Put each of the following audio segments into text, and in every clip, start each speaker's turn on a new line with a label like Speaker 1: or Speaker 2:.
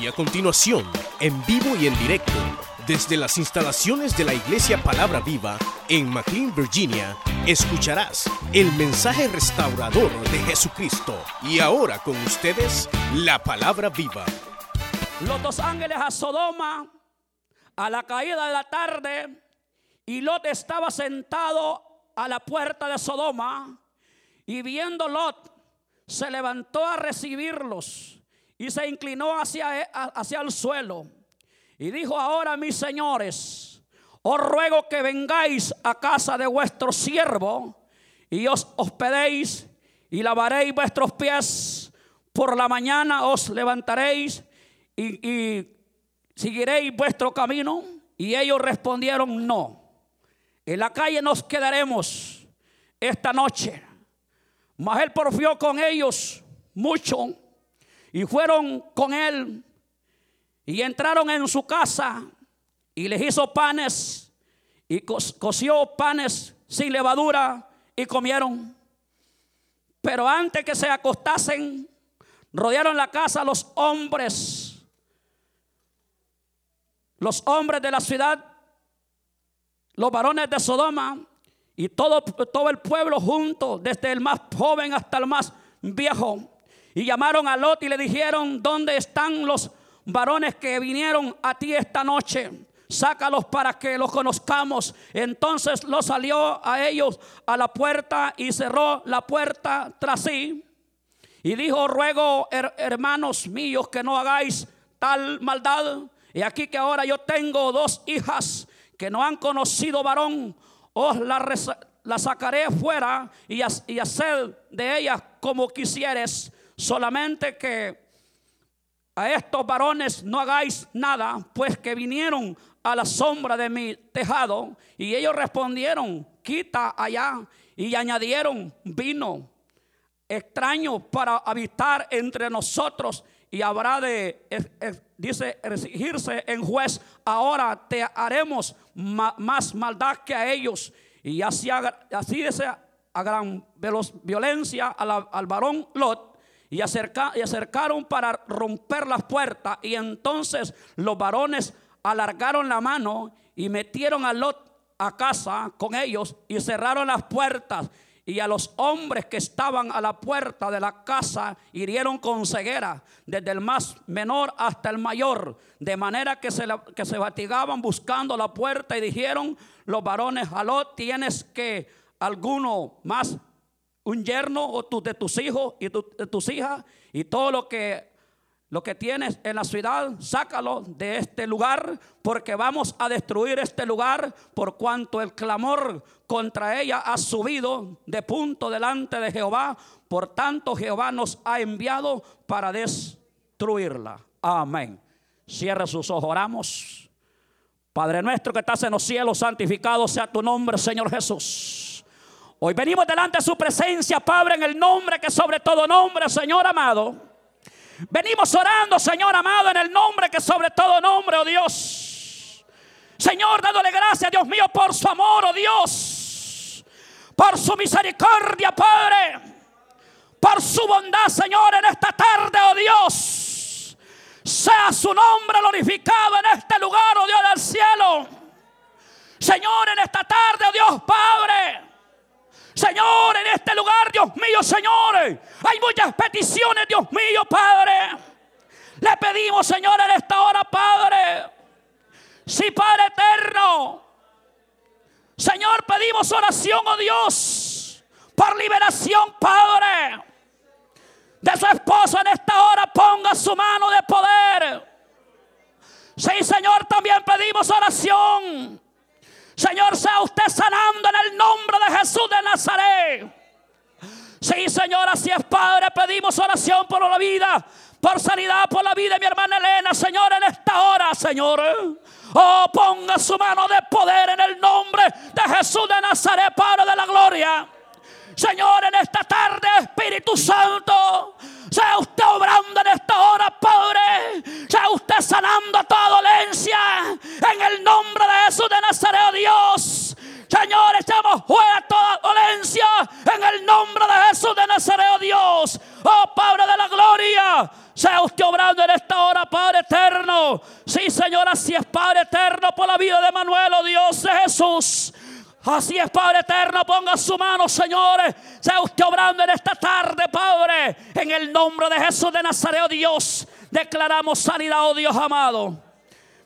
Speaker 1: Y a continuación, en vivo y en directo, desde las instalaciones de la Iglesia Palabra Viva en McLean, Virginia, escucharás el mensaje restaurador de Jesucristo. Y ahora con ustedes, la Palabra Viva.
Speaker 2: Los dos ángeles a Sodoma a la caída de la tarde y Lot estaba sentado a la puerta de Sodoma y viendo Lot se levantó a recibirlos y se inclinó hacia, hacia el suelo y dijo ahora mis señores, os ruego que vengáis a casa de vuestro siervo y os hospedéis y lavaréis vuestros pies. Por la mañana os levantaréis y, y seguiréis vuestro camino. Y ellos respondieron no. En la calle nos quedaremos esta noche. Mas él porfió con ellos mucho y fueron con él y entraron en su casa y les hizo panes y coció panes sin levadura y comieron. Pero antes que se acostasen, rodearon la casa los hombres, los hombres de la ciudad, los varones de Sodoma y todo, todo el pueblo junto, desde el más joven hasta el más viejo. Y llamaron a Lot y le dijeron, ¿dónde están los varones que vinieron a ti esta noche? Sácalos para que los conozcamos. Entonces lo salió a ellos a la puerta y cerró la puerta tras sí. Y dijo, ruego hermanos míos que no hagáis tal maldad. Y aquí que ahora yo tengo dos hijas que no han conocido varón os la, sacaré fuera y, y hacer de ellas como quisieres, solamente que a estos varones no hagáis nada, pues que vinieron a la sombra de mi tejado. Y ellos respondieron, quita allá. Y añadieron vino extraño para habitar entre nosotros. Y habrá de, dice, exigirse en juez. Ahora te haremos más maldad que a ellos. Y así, así a gran violencia al varón Lot. Y, acerca, y acercaron para romper las puertas. Y entonces los varones alargaron la mano y metieron a Lot a casa con ellos y cerraron las puertas y a los hombres que estaban a la puerta de la casa hirieron con ceguera, desde el más menor hasta el mayor, de manera que se, que se fatigaban buscando la puerta y dijeron los varones, aló, tienes que alguno más, un yerno o de tus hijos y de tus hijas y todo lo que lo que tienes en la ciudad, sácalo de este lugar, porque vamos a destruir este lugar por cuanto el clamor contra ella ha subido de punto delante de Jehová. Por tanto, Jehová nos ha enviado para destruirla. Amén. Cierre sus ojos, oramos. Padre nuestro que estás en los cielos, santificado sea tu nombre, Señor Jesús. Hoy venimos delante de su presencia, Padre, en el nombre que sobre todo nombre, Señor amado. Venimos orando, Señor amado, en el nombre que sobre todo nombre, oh Dios. Señor, dándole gracias, Dios mío, por su amor, oh Dios. Por su misericordia, Padre. Por su bondad, Señor, en esta tarde, oh Dios. Sea su nombre glorificado en este lugar, oh Dios del cielo. Señor, en esta tarde, oh Dios Padre. Señor, en este lugar, Dios mío, Señor, hay muchas peticiones, Dios mío, Padre. Le pedimos, Señor, en esta hora, Padre. Sí, Padre eterno. Señor, pedimos oración, oh Dios, por liberación, Padre. De su esposo en esta hora, ponga su mano de poder. Sí, Señor, también pedimos oración Señor, sea usted sanando en el nombre de Jesús de Nazaret. Sí, Señor, así es, Padre. Pedimos oración por la vida, por sanidad, por la vida de mi hermana Elena, Señor, en esta hora, Señor. Oh, ponga su mano de poder en el nombre de Jesús de Nazaret, Padre de la gloria. Señor, en esta tarde, Espíritu Santo, sea usted obrando en esta hora, Padre. Sea usted sanando toda dolencia. En el nombre de Jesús de Nazaret, Dios. Señor, echamos fuera toda dolencia. En el nombre de Jesús de Nazaret, Dios. Oh Padre de la gloria. Sea usted obrando en esta hora, Padre eterno. Sí, Señor, así es, Padre eterno, por la vida de Manuel, oh Dios de Jesús. Así es, Padre eterno, ponga su mano, señores. Sea usted obrando en esta tarde, Padre. En el nombre de Jesús de Nazaret, Dios, declaramos sanidad, oh Dios amado.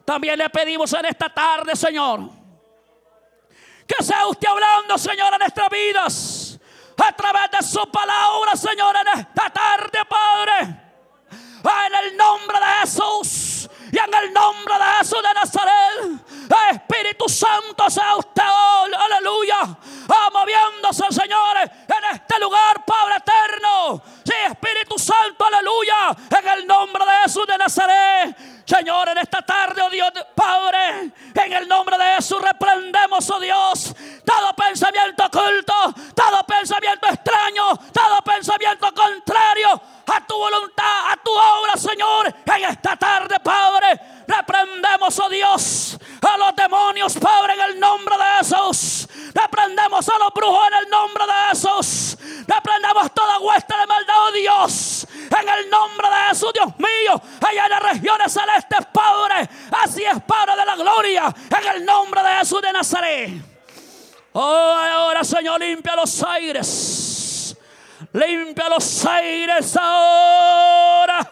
Speaker 2: También le pedimos en esta tarde, Señor, que sea usted hablando, Señor, en nuestras vidas. A través de su palabra, Señor, en esta tarde, Padre. En el nombre de Jesús. Y en el nombre de Jesús de Nazaret, Espíritu Santo sea usted, oh, aleluya, ah, moviéndose, señores, en este lugar, Padre eterno. Sí, Espíritu Santo, aleluya, en el nombre de Jesús de Nazaret. Señor, en esta tarde, oh Dios, Padre, en el nombre de Jesús reprendemos, oh Dios, todo pensamiento oculto, todo pensamiento extraño, todo pensamiento contrario a tu voluntad, a tu obra, Señor, en esta tarde, Padre. Reprendemos, oh Dios, a los demonios, Padre, en el nombre de Jesús. Reprendemos a los brujos en el nombre de Jesús. Reprendemos toda hueste de maldad, oh Dios, en el nombre de Jesús, Dios mío, allá en las regiones celestes, Padre. Así es, Padre de la gloria, en el nombre de Jesús de Nazaret. Oh, ahora, Señor, limpia los aires. Limpia los aires ahora.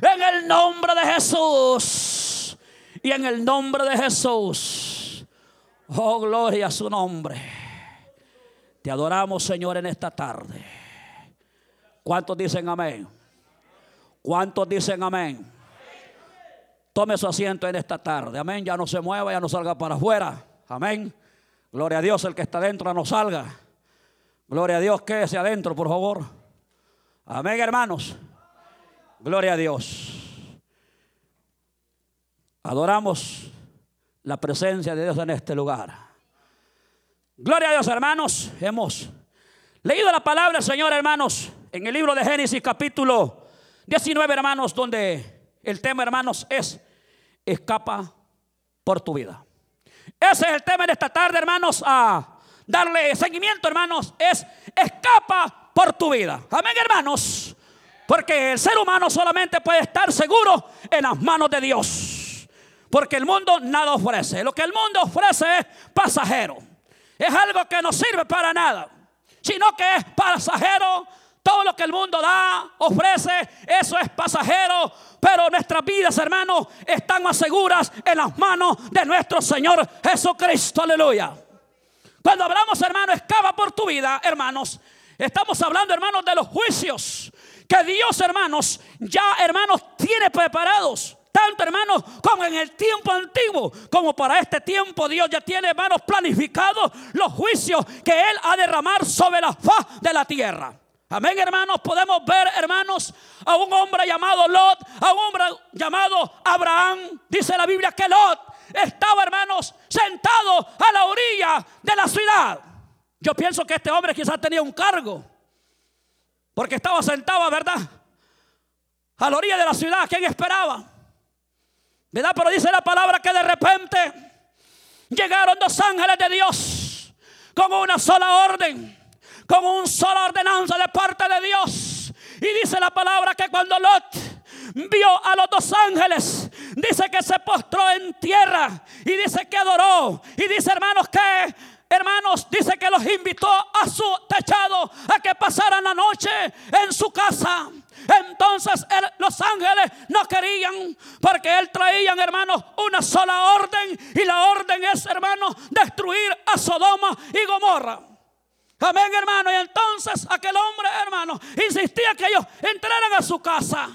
Speaker 2: En el nombre de Jesús. Y en el nombre de Jesús. Oh, gloria a su nombre. Te adoramos, Señor, en esta tarde. ¿Cuántos dicen amén? ¿Cuántos dicen amén? Tome su asiento en esta tarde. Amén. Ya no se mueva, ya no salga para afuera. Amén. Gloria a Dios, el que está dentro no salga. Gloria a Dios, quédese adentro, por favor. Amén, hermanos. Gloria a Dios. Adoramos la presencia de Dios en este lugar. Gloria a Dios, hermanos. Hemos leído la palabra, Señor, hermanos, en el libro de Génesis capítulo 19, hermanos, donde el tema, hermanos, es escapa por tu vida. Ese es el tema de esta tarde, hermanos, a darle seguimiento, hermanos, es escapa por tu vida. Amén, hermanos. Porque el ser humano solamente puede estar seguro en las manos de Dios. Porque el mundo nada ofrece. Lo que el mundo ofrece es pasajero. Es algo que no sirve para nada. Sino que es pasajero. Todo lo que el mundo da, ofrece, eso es pasajero. Pero nuestras vidas, hermanos, están más seguras en las manos de nuestro Señor Jesucristo. Aleluya. Cuando hablamos, hermano, escapa por tu vida, hermanos, estamos hablando, hermanos, de los juicios que Dios, hermanos, ya, hermanos, tiene preparados. Tanto, hermanos, como en el tiempo antiguo, como para este tiempo, Dios ya tiene, hermanos, planificados los juicios que Él ha derramar sobre la faz de la tierra. Amén, hermanos. Podemos ver, hermanos, a un hombre llamado Lot, a un hombre llamado Abraham. Dice la Biblia que Lot estaba, hermanos, sentado a la orilla de la ciudad. Yo pienso que este hombre quizás tenía un cargo, porque estaba sentado, ¿verdad? A la orilla de la ciudad, ¿quién esperaba? ¿Verdad? Pero dice la palabra que de repente llegaron dos ángeles de Dios con una sola orden, con una sola ordenanza de parte de Dios. Y dice la palabra que cuando Lot vio a los dos ángeles. Dice que se postró en tierra y dice que adoró. Y dice, hermanos, que hermanos, dice que los invitó a su techado a que pasaran la noche en su casa. Entonces los ángeles no querían porque él traían, hermanos, una sola orden. Y la orden es, hermanos, destruir a Sodoma y Gomorra. Amén, hermano. Y entonces aquel hombre, hermano, insistía que ellos entraran a su casa.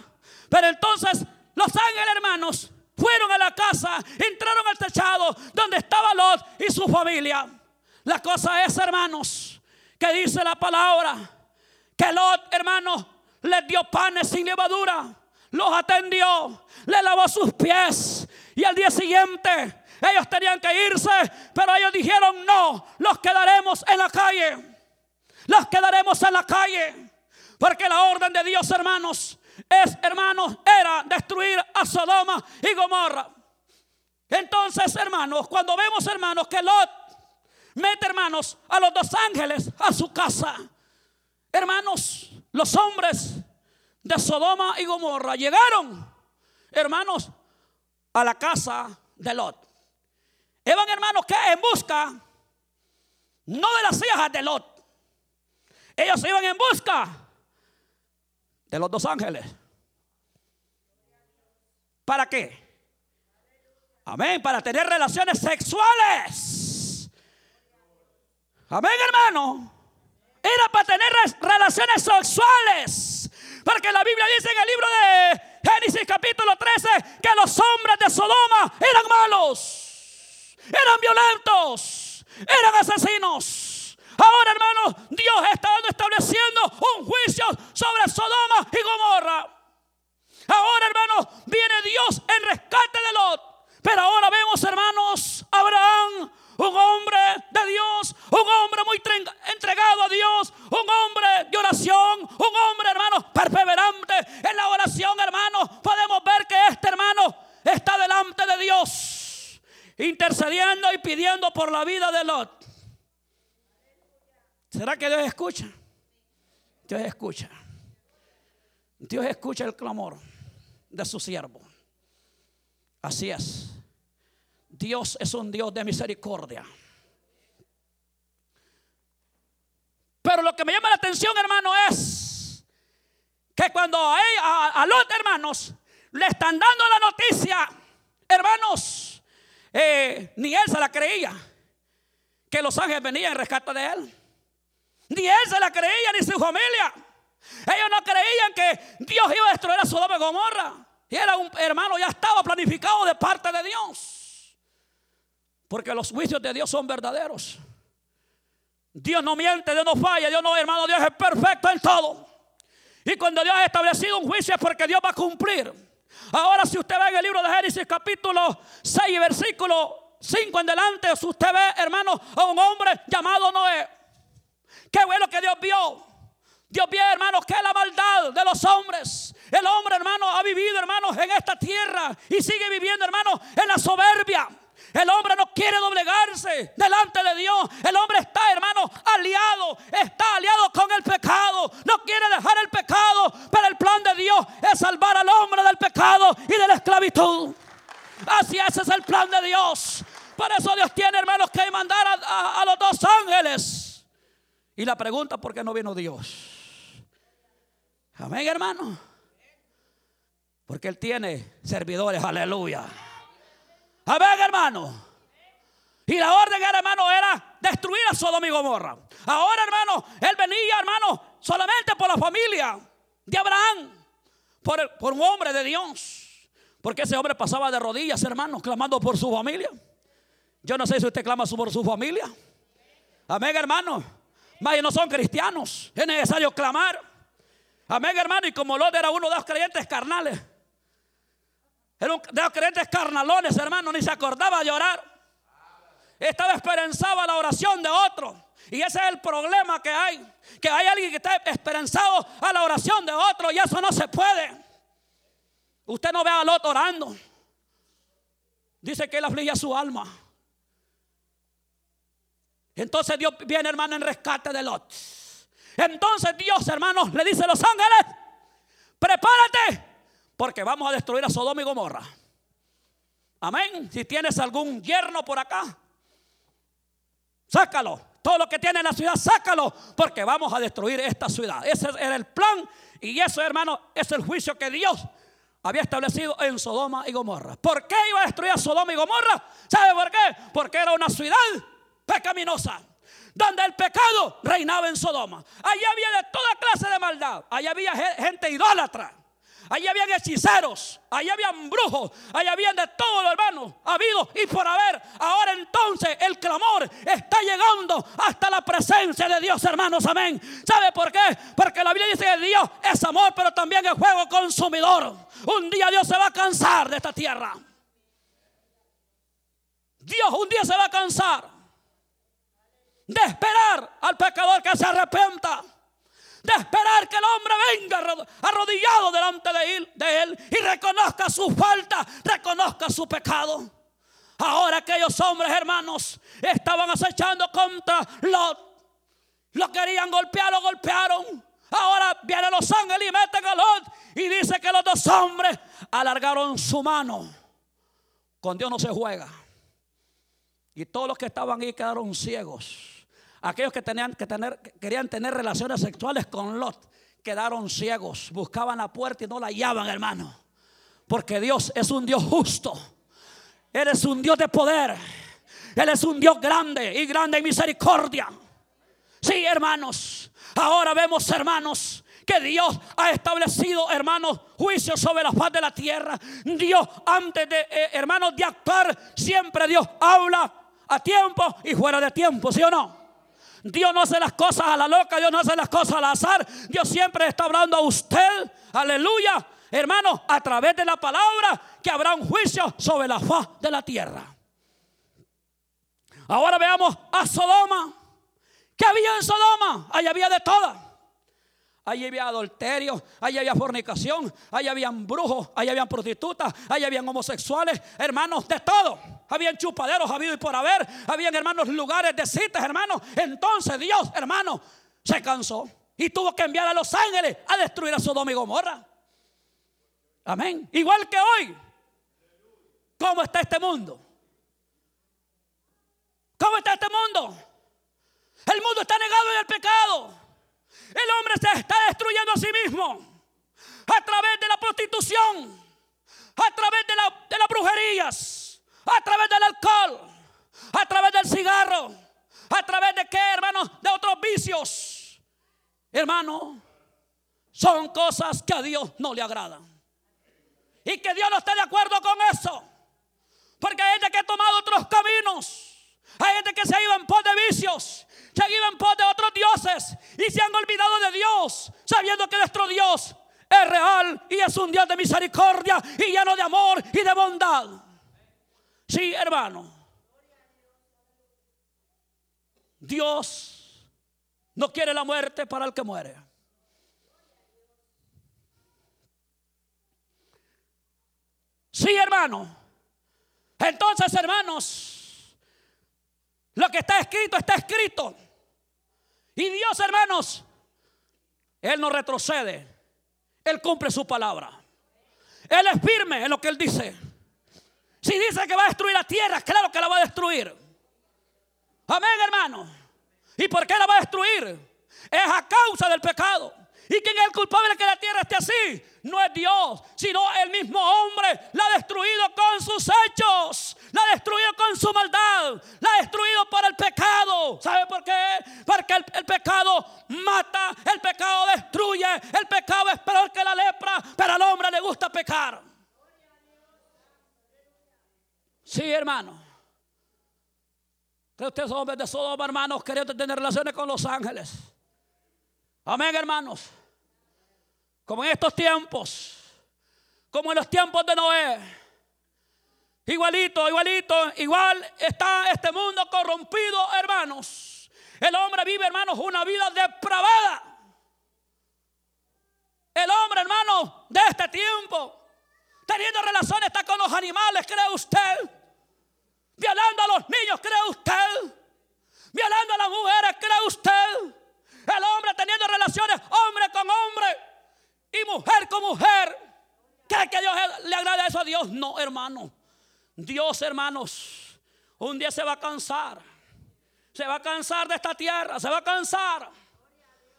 Speaker 2: Pero entonces los ángeles hermanos fueron a la casa, entraron al techado donde estaba Lot y su familia. La cosa es, hermanos, que dice la palabra, que Lot, hermanos, les dio panes sin levadura, los atendió, le lavó sus pies y al día siguiente ellos tenían que irse, pero ellos dijeron, no, los quedaremos en la calle, los quedaremos en la calle, porque la orden de Dios, hermanos, es, hermanos, era destruir a Sodoma y Gomorra. Entonces, hermanos, cuando vemos, hermanos, que Lot mete, hermanos, a los dos ángeles a su casa, hermanos, los hombres de Sodoma y Gomorra llegaron, hermanos, a la casa de Lot. Iban hermanos que en busca no de las hijas de Lot. Ellos iban en busca de los dos ángeles. ¿Para qué? Amén, para tener relaciones sexuales. Amén, hermano. Era para tener relaciones sexuales. Porque la Biblia dice en el libro de Génesis capítulo 13 que los hombres de Sodoma eran malos, eran violentos, eran asesinos. Ahora, hermano, Dios está estableciendo un juicio sobre Sodoma y Gomorra. Ahora, hermano, viene Dios en rescate de Lot. Pero ahora vemos, hermanos, Abraham, un hombre de Dios, un hombre muy entregado a Dios, un hombre de oración, un hombre, hermano, perseverante en la oración, hermano. Podemos ver que este hermano está delante de Dios, intercediendo y pidiendo por la vida de Lot. ¿Será que Dios escucha? Dios escucha. Dios escucha el clamor de su siervo. Así es. Dios es un Dios de misericordia. Pero lo que me llama la atención, hermano, es que cuando a, los hermanos le están dando la noticia, hermanos, eh, ni él se la creía que los ángeles venían en rescate de él. Ni él se la creía, ni su familia. Ellos no creían que Dios iba a destruir a Sodoma y Gomorra. Y era un hermano, ya estaba planificado de parte de Dios. Porque los juicios de Dios son verdaderos. Dios no miente, Dios no falla, Dios no, hermano, Dios es perfecto en todo. Y cuando Dios ha establecido un juicio es porque Dios va a cumplir. Ahora si usted ve en el libro de Génesis capítulo 6 versículo 5 en delante, usted ve, hermano, a un hombre llamado Noé. Qué bueno que Dios vio. Dios vio, hermanos, que la maldad de los hombres. El hombre, hermano, ha vivido, hermanos, en esta tierra y sigue viviendo, hermanos, en la soberbia. El hombre no quiere doblegarse delante de Dios. El hombre está, hermano, aliado. Está aliado con el pecado. No quiere dejar el pecado. Pero el plan de Dios es salvar al hombre del pecado y de la esclavitud. Así es el plan de Dios. Por eso Dios tiene, hermanos, que mandar a los dos ángeles y la pregunta, ¿por qué no vino Dios? Amén, hermano. Porque Él tiene servidores, aleluya. Amén, hermano. Y la orden, hermano, era destruir a Sodoma y Gomorra. Ahora, hermano, Él venía, hermano, solamente por la familia de Abraham, por, por un hombre de Dios. Porque ese hombre pasaba de rodillas, hermano, clamando por su familia. Yo no sé si usted clama por su familia. Amén, hermano. Más no son cristianos. Es necesario clamar. Amén, hermano. Y como Lot era uno de los creyentes carnales. Era un de los creyentes carnalones, hermano. Ni se acordaba de orar. Estaba esperanzado la oración de otro. Y ese es el problema que hay. Que hay alguien que está esperanzado a la oración de otro. Y eso no se puede. Usted no ve a Lot orando. Dice que él aflige su alma. Entonces Dios viene, hermano, en rescate de Lot. Entonces Dios, hermanos, le dice a los ángeles, prepárate, porque vamos a destruir a Sodoma y Gomorra. Amén. Si tienes algún yerno por acá, sácalo. Todo lo que tiene en la ciudad, sácalo, porque vamos a destruir esta ciudad. Ese era el plan y eso, hermano, es el juicio que Dios había establecido en Sodoma y Gomorra. ¿Por qué iba a destruir a Sodoma y Gomorra? ¿Sabe por qué? Porque era una ciudad pecaminosa, donde el pecado reinaba en Sodoma. Allí había de toda clase de maldad. Allí había gente idólatra. Allí habían hechiceros, allí habían brujos, allí habían de todo hermano, habido y por haber. Ahora entonces el clamor está llegando hasta la presencia de Dios, hermanos, amén. ¿Sabe por qué? Porque la Biblia dice que Dios es amor, pero también es fuego consumidor. Un día Dios se va a cansar de esta tierra. Dios un día se va a cansar de esperar al pecador que se arrepienta, de esperar que el hombre venga arrodillado delante de él, de él y reconozca su falta, reconozca su pecado. Ahora aquellos hombres hermanos estaban acechando contra Lot. Lo querían golpear, lo golpearon. Ahora vienen los ángeles y meten a Lot. Y dice que los dos hombres alargaron su mano. Con Dios no se juega. Y todos los que estaban ahí quedaron ciegos. Aquellos que, tenían que tener, querían tener relaciones sexuales con Lot quedaron ciegos. Buscaban la puerta y no la hallaban, hermano. Porque Dios es un Dios justo. Él es un Dios de poder. Él es un Dios grande y grande en misericordia. Sí, hermanos. Ahora vemos, hermanos, que Dios ha establecido, hermanos, juicios sobre la faz de la tierra. Dios, antes de, eh, hermanos, de actuar, siempre Dios habla a tiempo y fuera de tiempo, ¿sí o no? Dios no hace las cosas a la loca, Dios no hace las cosas al azar. Dios siempre está hablando a usted, aleluya, hermanos, a través de la palabra que habrá un juicio sobre la faz de la tierra. Ahora veamos a Sodoma. ¿Qué había en Sodoma? Ahí había de todo. Ahí había adulterio, ahí había fornicación, ahí habían brujos, ahí habían prostitutas, ahí habían homosexuales, hermanos, de todo. Habían chupaderos, habido y por haber, habían hermanos lugares de citas, hermanos. Entonces Dios, hermano, se cansó y tuvo que enviar a los ángeles a destruir a Sodoma y Gomorra. Amén. Igual que hoy. ¿Cómo está este mundo? ¿Cómo está este mundo? El mundo está negado en el pecado. El hombre se está destruyendo a sí mismo a través de la prostitución, a través de, de las brujerías, a través del alcohol, a través del cigarro, a través de qué, hermanos, de otros vicios. Hermano, son cosas que a Dios no le agradan. Y que Dios no esté de acuerdo con eso. Porque hay gente que ha tomado otros caminos. Hay gente que se ha ido en pos de vicios, se ha ido en pos de otros dioses y se han olvidado de Dios, sabiendo que nuestro Dios es real y es un Dios de misericordia y lleno de amor y de bondad. Sí, hermano. Dios no quiere la muerte para el que muere. Sí, hermano. Entonces, hermanos, lo que está escrito está escrito. Y Dios, hermanos, Él no retrocede. Él cumple su palabra. Él es firme en lo que Él dice. Si dice que va a destruir la tierra, claro que la va a destruir. Amén, hermano. ¿Y por qué la va a destruir? Es a causa del pecado. ¿Y quién es el culpable que la tierra esté así? No es Dios, sino el mismo hombre. La ha destruido con sus hechos. La ha destruido con su maldad. La ha destruido por el pecado. ¿Sabe por qué? Porque el, el pecado mata, el pecado destruye, el pecado es peor que la lepra, pero al hombre le gusta pecar. Sí, hermano. Que ustedes hombres de Sodoma, hermanos, queriendo tener relaciones con los ángeles. Amén, hermanos. Como en estos tiempos, como en los tiempos de Noé. Igualito, igualito, igual está este mundo corrompido, hermanos. El hombre vive, hermanos, una vida depravada. El hombre, hermano, de este tiempo, teniendo relaciones está con los animales, ¿cree usted? Violando a los niños, ¿cree usted? Violando a las mujeres, ¿cree usted? El hombre teniendo relaciones hombre con hombre y mujer con mujer. ¿Cree que Dios le agrada eso a Dios? No, hermano. Dios, hermanos, un día se va a cansar. Se va a cansar de esta tierra, se va a cansar.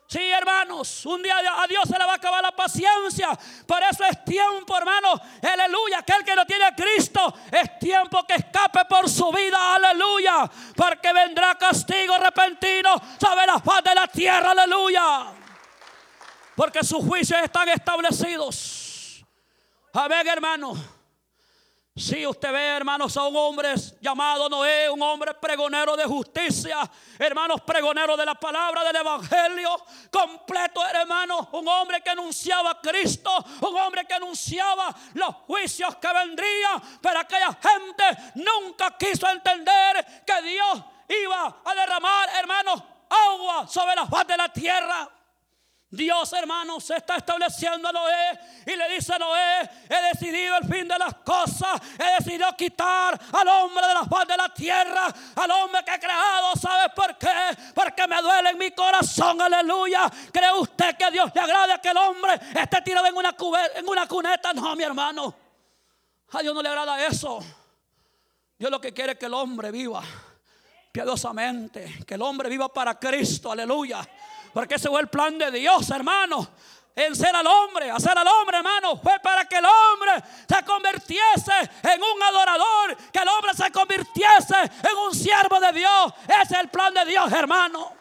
Speaker 2: Sí, hermanos, un día a Dios se le va a acabar la paciencia. Por eso es tiempo, hermanos. Aleluya. Aquel que no tiene Cristo es tiempo que escape por su vida. Aleluya. Porque vendrá castigo repentino sobre la faz de la tierra. Aleluya. Porque sus juicios están establecidos. Amén, hermanos. Si usted ve, hermanos, a un hombre llamado Noé, un hombre pregonero de justicia, hermanos, pregonero de la palabra del Evangelio, completo, hermanos, un hombre que anunciaba a Cristo, un hombre que anunciaba los juicios que vendrían, pero aquella gente nunca quiso entender que Dios iba a derramar, hermanos, agua sobre la faz de la tierra. Dios, hermano, se está estableciendo a Noé y le dice a Noé, he decidido el fin de las cosas, he decidido quitar al hombre de la faz de la tierra, al hombre que he creado, ¿sabe por qué? Porque me duele en mi corazón, aleluya. ¿Cree usted que Dios le agrade que el hombre esté tirado en una, en una cuneta? No, mi hermano, a Dios no le agrada eso. Dios lo que quiere es que el hombre viva piadosamente, que el hombre viva para Cristo, aleluya. Porque ese fue el plan de Dios, hermano. En ser al hombre, hacer al hombre, hermano, fue para que el hombre se convirtiese en un adorador, que el hombre se convirtiese en un siervo de Dios. Ese es el plan de Dios, hermano.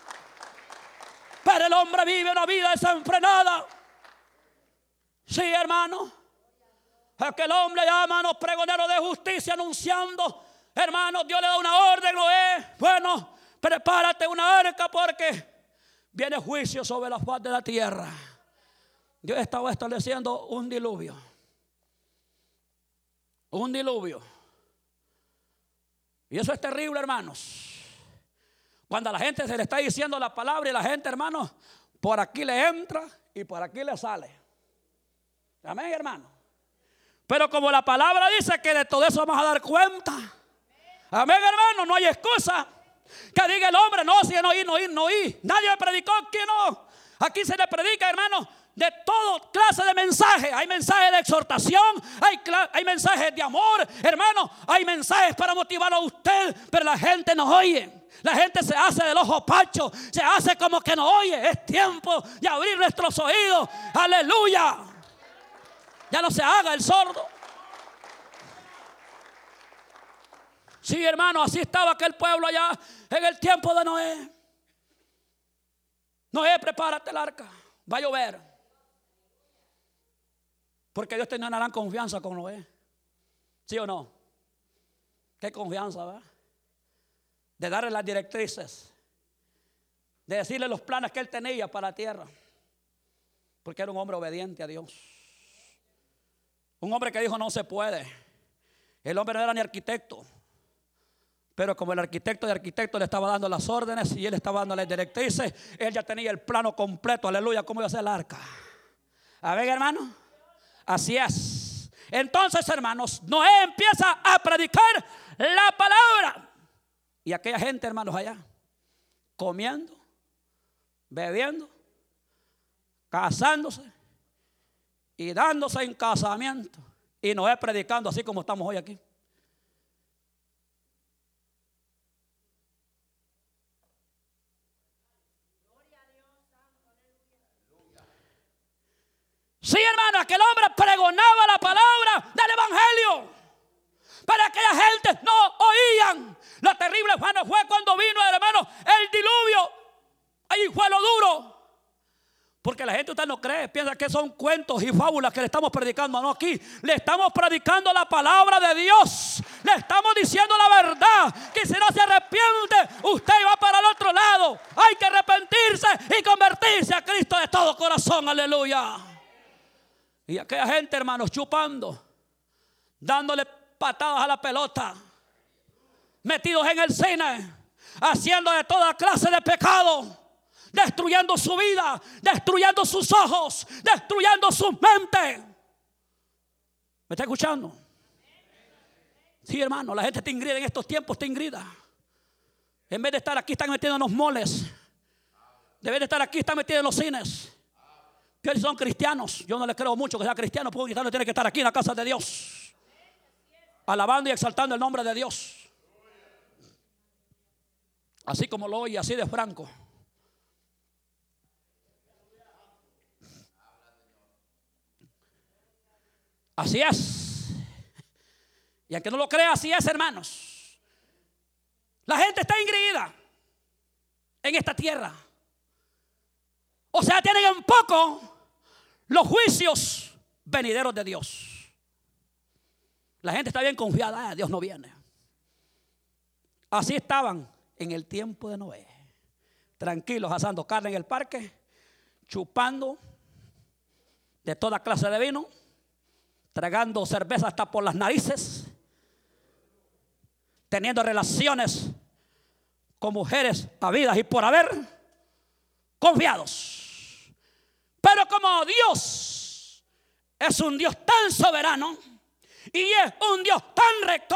Speaker 2: Pero el hombre vive una vida desenfrenada. Sí, hermano. Es que el hombre llama, hermano, pregonero de justicia, anunciando, hermano, Dios le da una orden, lo es. Bueno, prepárate una arca porque viene juicio sobre la faz de la tierra. Dios estaba estableciendo un diluvio. Un diluvio. Y eso es terrible, hermanos. Cuando a la gente se le está diciendo la palabra y la gente, hermanos, por aquí le entra y por aquí le sale. Amén, hermano. Pero como la palabra dice que de todo eso vamos a dar cuenta. Amén, hermano, no hay excusa. Que diga el hombre, no, si no oí, no oí, no oí. Nadie me predicó, aquí no. Aquí se le predica, hermano, de todo clase de mensajes. Hay mensajes de exhortación, hay, hay mensajes de amor, hermano. Hay mensajes para motivar a usted, pero la gente no oye. La gente se hace del ojo pacho, se hace como que no oye. Es tiempo de abrir nuestros oídos. Aleluya. Ya no se haga el sordo. Sí, hermano, así estaba aquel pueblo allá en el tiempo de Noé. Noé, prepárate el arca, va a llover. Porque Dios tenía una gran confianza con Noé. ¿Sí o no? Qué confianza, ¿verdad? De darle las directrices. De decirle los planes que él tenía para la tierra. Porque era un hombre obediente a Dios. Un hombre que dijo no se puede. El hombre no era ni arquitecto. Pero como el arquitecto de arquitecto le estaba dando las órdenes y él estaba dando las directrices, él ya tenía el plano completo, aleluya, cómo iba a ser el arca. A ver, hermano, así es. Entonces, hermanos, Noé empieza a predicar la palabra. Y aquella gente, hermanos, allá, comiendo, bebiendo, casándose y dándose en casamiento. Y Noé predicando así como estamos hoy aquí. Sí, hermano, aquel hombre pregonaba la palabra del Evangelio. Pero aquella gente no oían. Lo terrible, hermano, fue cuando vino, hermano, el diluvio. Ahí fue lo duro. Porque la gente usted no cree, piensa que son cuentos y fábulas que le estamos predicando. No, aquí le estamos predicando la palabra de Dios. Le estamos diciendo la verdad. Que si no se arrepiente, usted va para el otro lado. Hay que arrepentirse y convertirse a Cristo de todo corazón. Aleluya. Y aquella gente, hermanos, chupando, dándole patadas a la pelota, metidos en el cine, haciendo de toda clase de pecado, destruyendo su vida, destruyendo sus ojos, destruyendo su mente. ¿Me está escuchando? Sí, hermano, la gente está ingrida en estos tiempos, está ingrida. En vez de estar aquí, están metidos en los moles. Debe de estar aquí, están metidos en los cines que son cristianos. Yo no les creo mucho que sea cristiano, porque un cristiano tiene que estar aquí en la casa de Dios. Alabando y exaltando el nombre de Dios. Así como lo oye, así de franco. Así es. Y aunque no lo crea, así es, hermanos. La gente está ingridida en esta tierra. O sea, tienen en poco los juicios venideros de Dios. La gente está bien confiada, ah, Dios no viene. Así estaban en el tiempo de Noé, tranquilos asando carne en el parque, chupando de toda clase de vino, tragando cerveza hasta por las narices, teniendo relaciones con mujeres habidas y por haber, confiados Pero como Dios es un Dios tan soberano y es un Dios tan recto,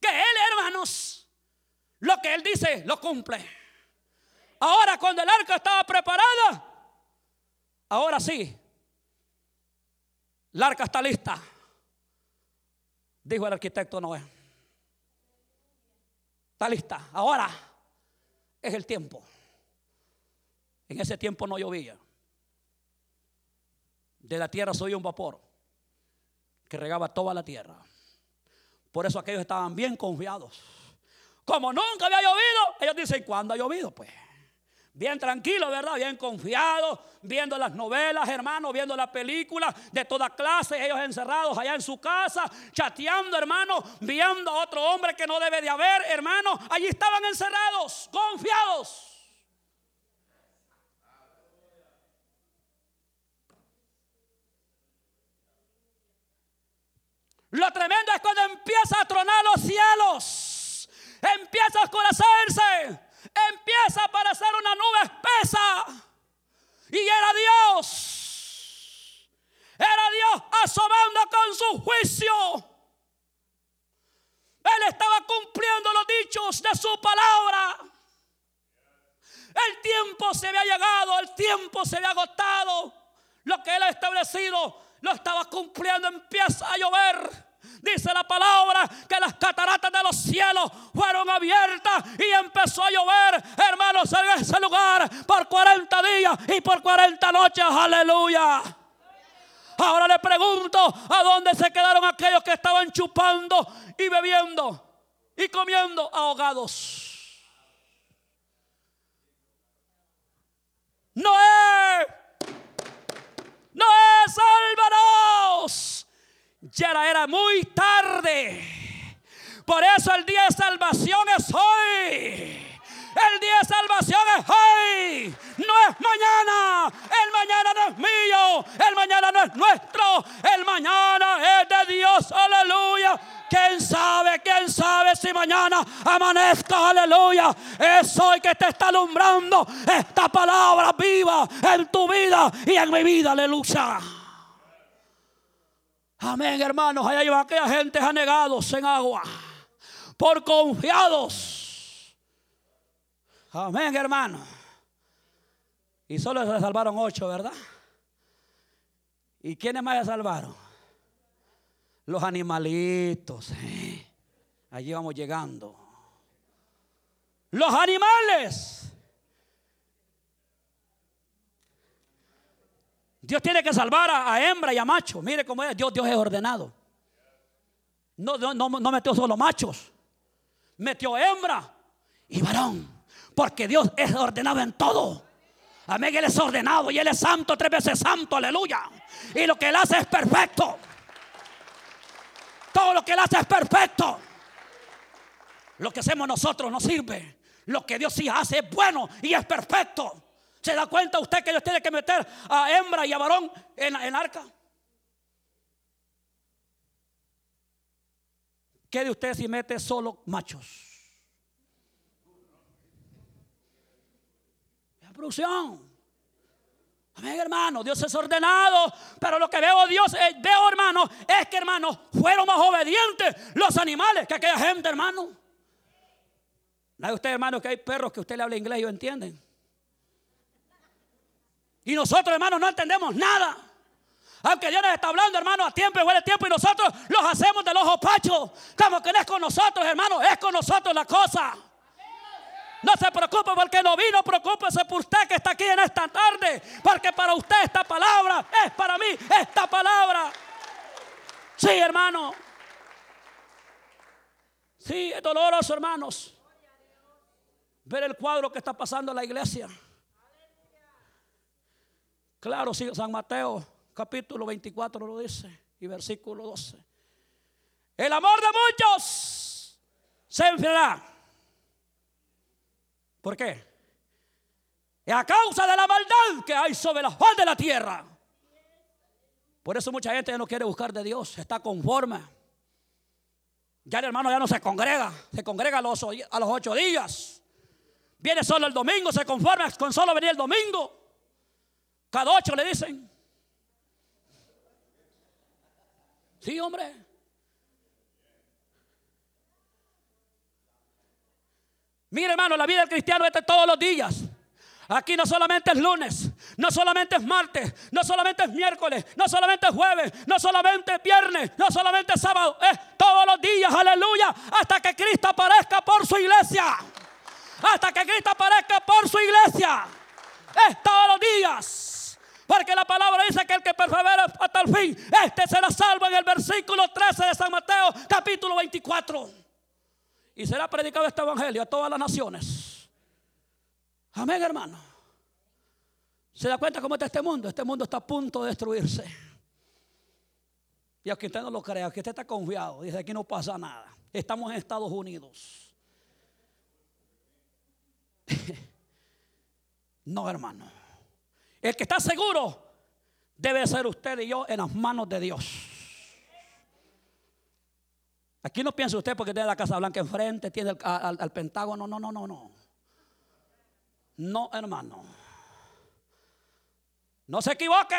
Speaker 2: que Él, hermanos, lo que Él dice, lo cumple. Ahora cuando el arca estaba preparada, ahora sí, la arca está lista, dijo el arquitecto Noé. Está lista, ahora es el tiempo. En ese tiempo no llovía. De la tierra soy un vapor que regaba toda la tierra. Por eso aquellos estaban bien confiados. Como nunca había llovido, ellos dicen, ¿cuándo ha llovido? Pues bien tranquilo, ¿verdad? Bien confiado, viendo las novelas, hermano, viendo las películas de toda clase, ellos encerrados allá en su casa, chateando, hermano, viendo a otro hombre que no debe de haber, hermano. Allí estaban encerrados, confiados. Lo tremendo es cuando empieza a tronar los cielos. Empieza a oscurecerse. Empieza a aparecer una nube espesa. Y era Dios. Era Dios asomando con su juicio. Él estaba cumpliendo los dichos de su palabra. El tiempo se había llegado, el tiempo se había agotado. Lo que él ha establecido lo estaba cumpliendo, empieza a llover. Dice la palabra que las cataratas de los cielos fueron abiertas y empezó a llover, hermanos, en ese lugar por 40 días y por 40 noches. Aleluya. Ahora le pregunto a dónde se quedaron aquellos que estaban chupando y bebiendo y comiendo ahogados. Noé Ya era muy tarde. Por eso el día de salvación es hoy. El día de salvación es hoy. No es mañana. El mañana no es mío. El mañana no es nuestro. El mañana es de Dios. Aleluya. ¿Quién sabe? ¿Quién sabe si mañana amanezca? Aleluya. Es hoy que te está alumbrando esta palabra viva en tu vida y en mi vida. Aleluya. Amén, hermanos. Allá iba aquella gente anegados en agua. Por confiados. Amén, hermano. Y solo se salvaron ocho, ¿verdad? ¿Y quiénes más se salvaron? los animalitos. Allí vamos llegando. Los animales. Dios tiene que salvar a, hembra y a macho. Mire cómo es. Dios, Dios es ordenado. No, no, no metió solo machos. Metió hembra y varón. Porque Dios es ordenado en todo. Amén. Él es ordenado y Él es santo, tres veces santo. Aleluya. Y lo que Él hace es perfecto. Todo lo que Él hace es perfecto. Lo que hacemos nosotros no sirve. Lo que Dios sí hace es bueno y es perfecto. ¿Se da cuenta usted que Dios tiene que meter a hembra y a varón en, en arca? ¿Qué de usted si mete solo machos? La producción. Amén, hermano. Dios es ordenado. Pero lo que veo Dios, eh, veo, hermano, es que, hermano, fueron más obedientes los animales que aquella gente, hermano. ¿No usted, hermano, que hay perros que usted le habla inglés y ellos entienden? Y nosotros, hermano, no entendemos nada. Aunque Dios nos está hablando, hermano, a tiempo y huele tiempo, y nosotros los hacemos del ojo pacho. Como que no es con nosotros, hermano, es con nosotros la cosa. No se preocupe porque no vino, preocúpese por usted que está aquí en esta tarde, porque para usted esta palabra es para mí esta palabra. Sí, hermano. Sí, es doloroso, hermanos. Ver el cuadro que está pasando en la iglesia. Claro, sí, San Mateo capítulo 24 lo dice y versículo 12. El amor de muchos se enfriará. ¿Por qué? A causa de la maldad que hay sobre la faz de la tierra. Por eso mucha gente ya no quiere buscar de Dios, está conforme. Ya el hermano ya no se congrega, se congrega a los, a los ocho días. Viene solo el domingo, se conforma con solo venir el domingo. Cada ocho le dicen. Sí, hombre. Mire, hermano, la vida del cristiano es de todos los días. Aquí no solamente es lunes, no solamente es martes, no solamente es miércoles, no solamente es jueves, no solamente es viernes, no solamente es sábado, es todos los días, aleluya, hasta que Cristo aparezca por su iglesia. Hasta que Cristo aparezca por su iglesia. Es todos los días. Porque la palabra dice que el que persevera hasta el fin, este será salvo en el versículo 13 de San Mateo, capítulo 24. Y será predicado este evangelio a todas las naciones. Amén, hermano. ¿Se da cuenta cómo está este mundo? Este mundo está a punto de destruirse. Y aunque usted no lo crea, que usted está confiado, dice aquí no pasa nada. Estamos en Estados Unidos. no, hermano. El que está seguro debe ser usted y yo en las manos de Dios. Aquí no piensa usted porque tiene la Casa Blanca enfrente, tiene al Pentágono. No, no, no, no. No, hermano. No se equivoque.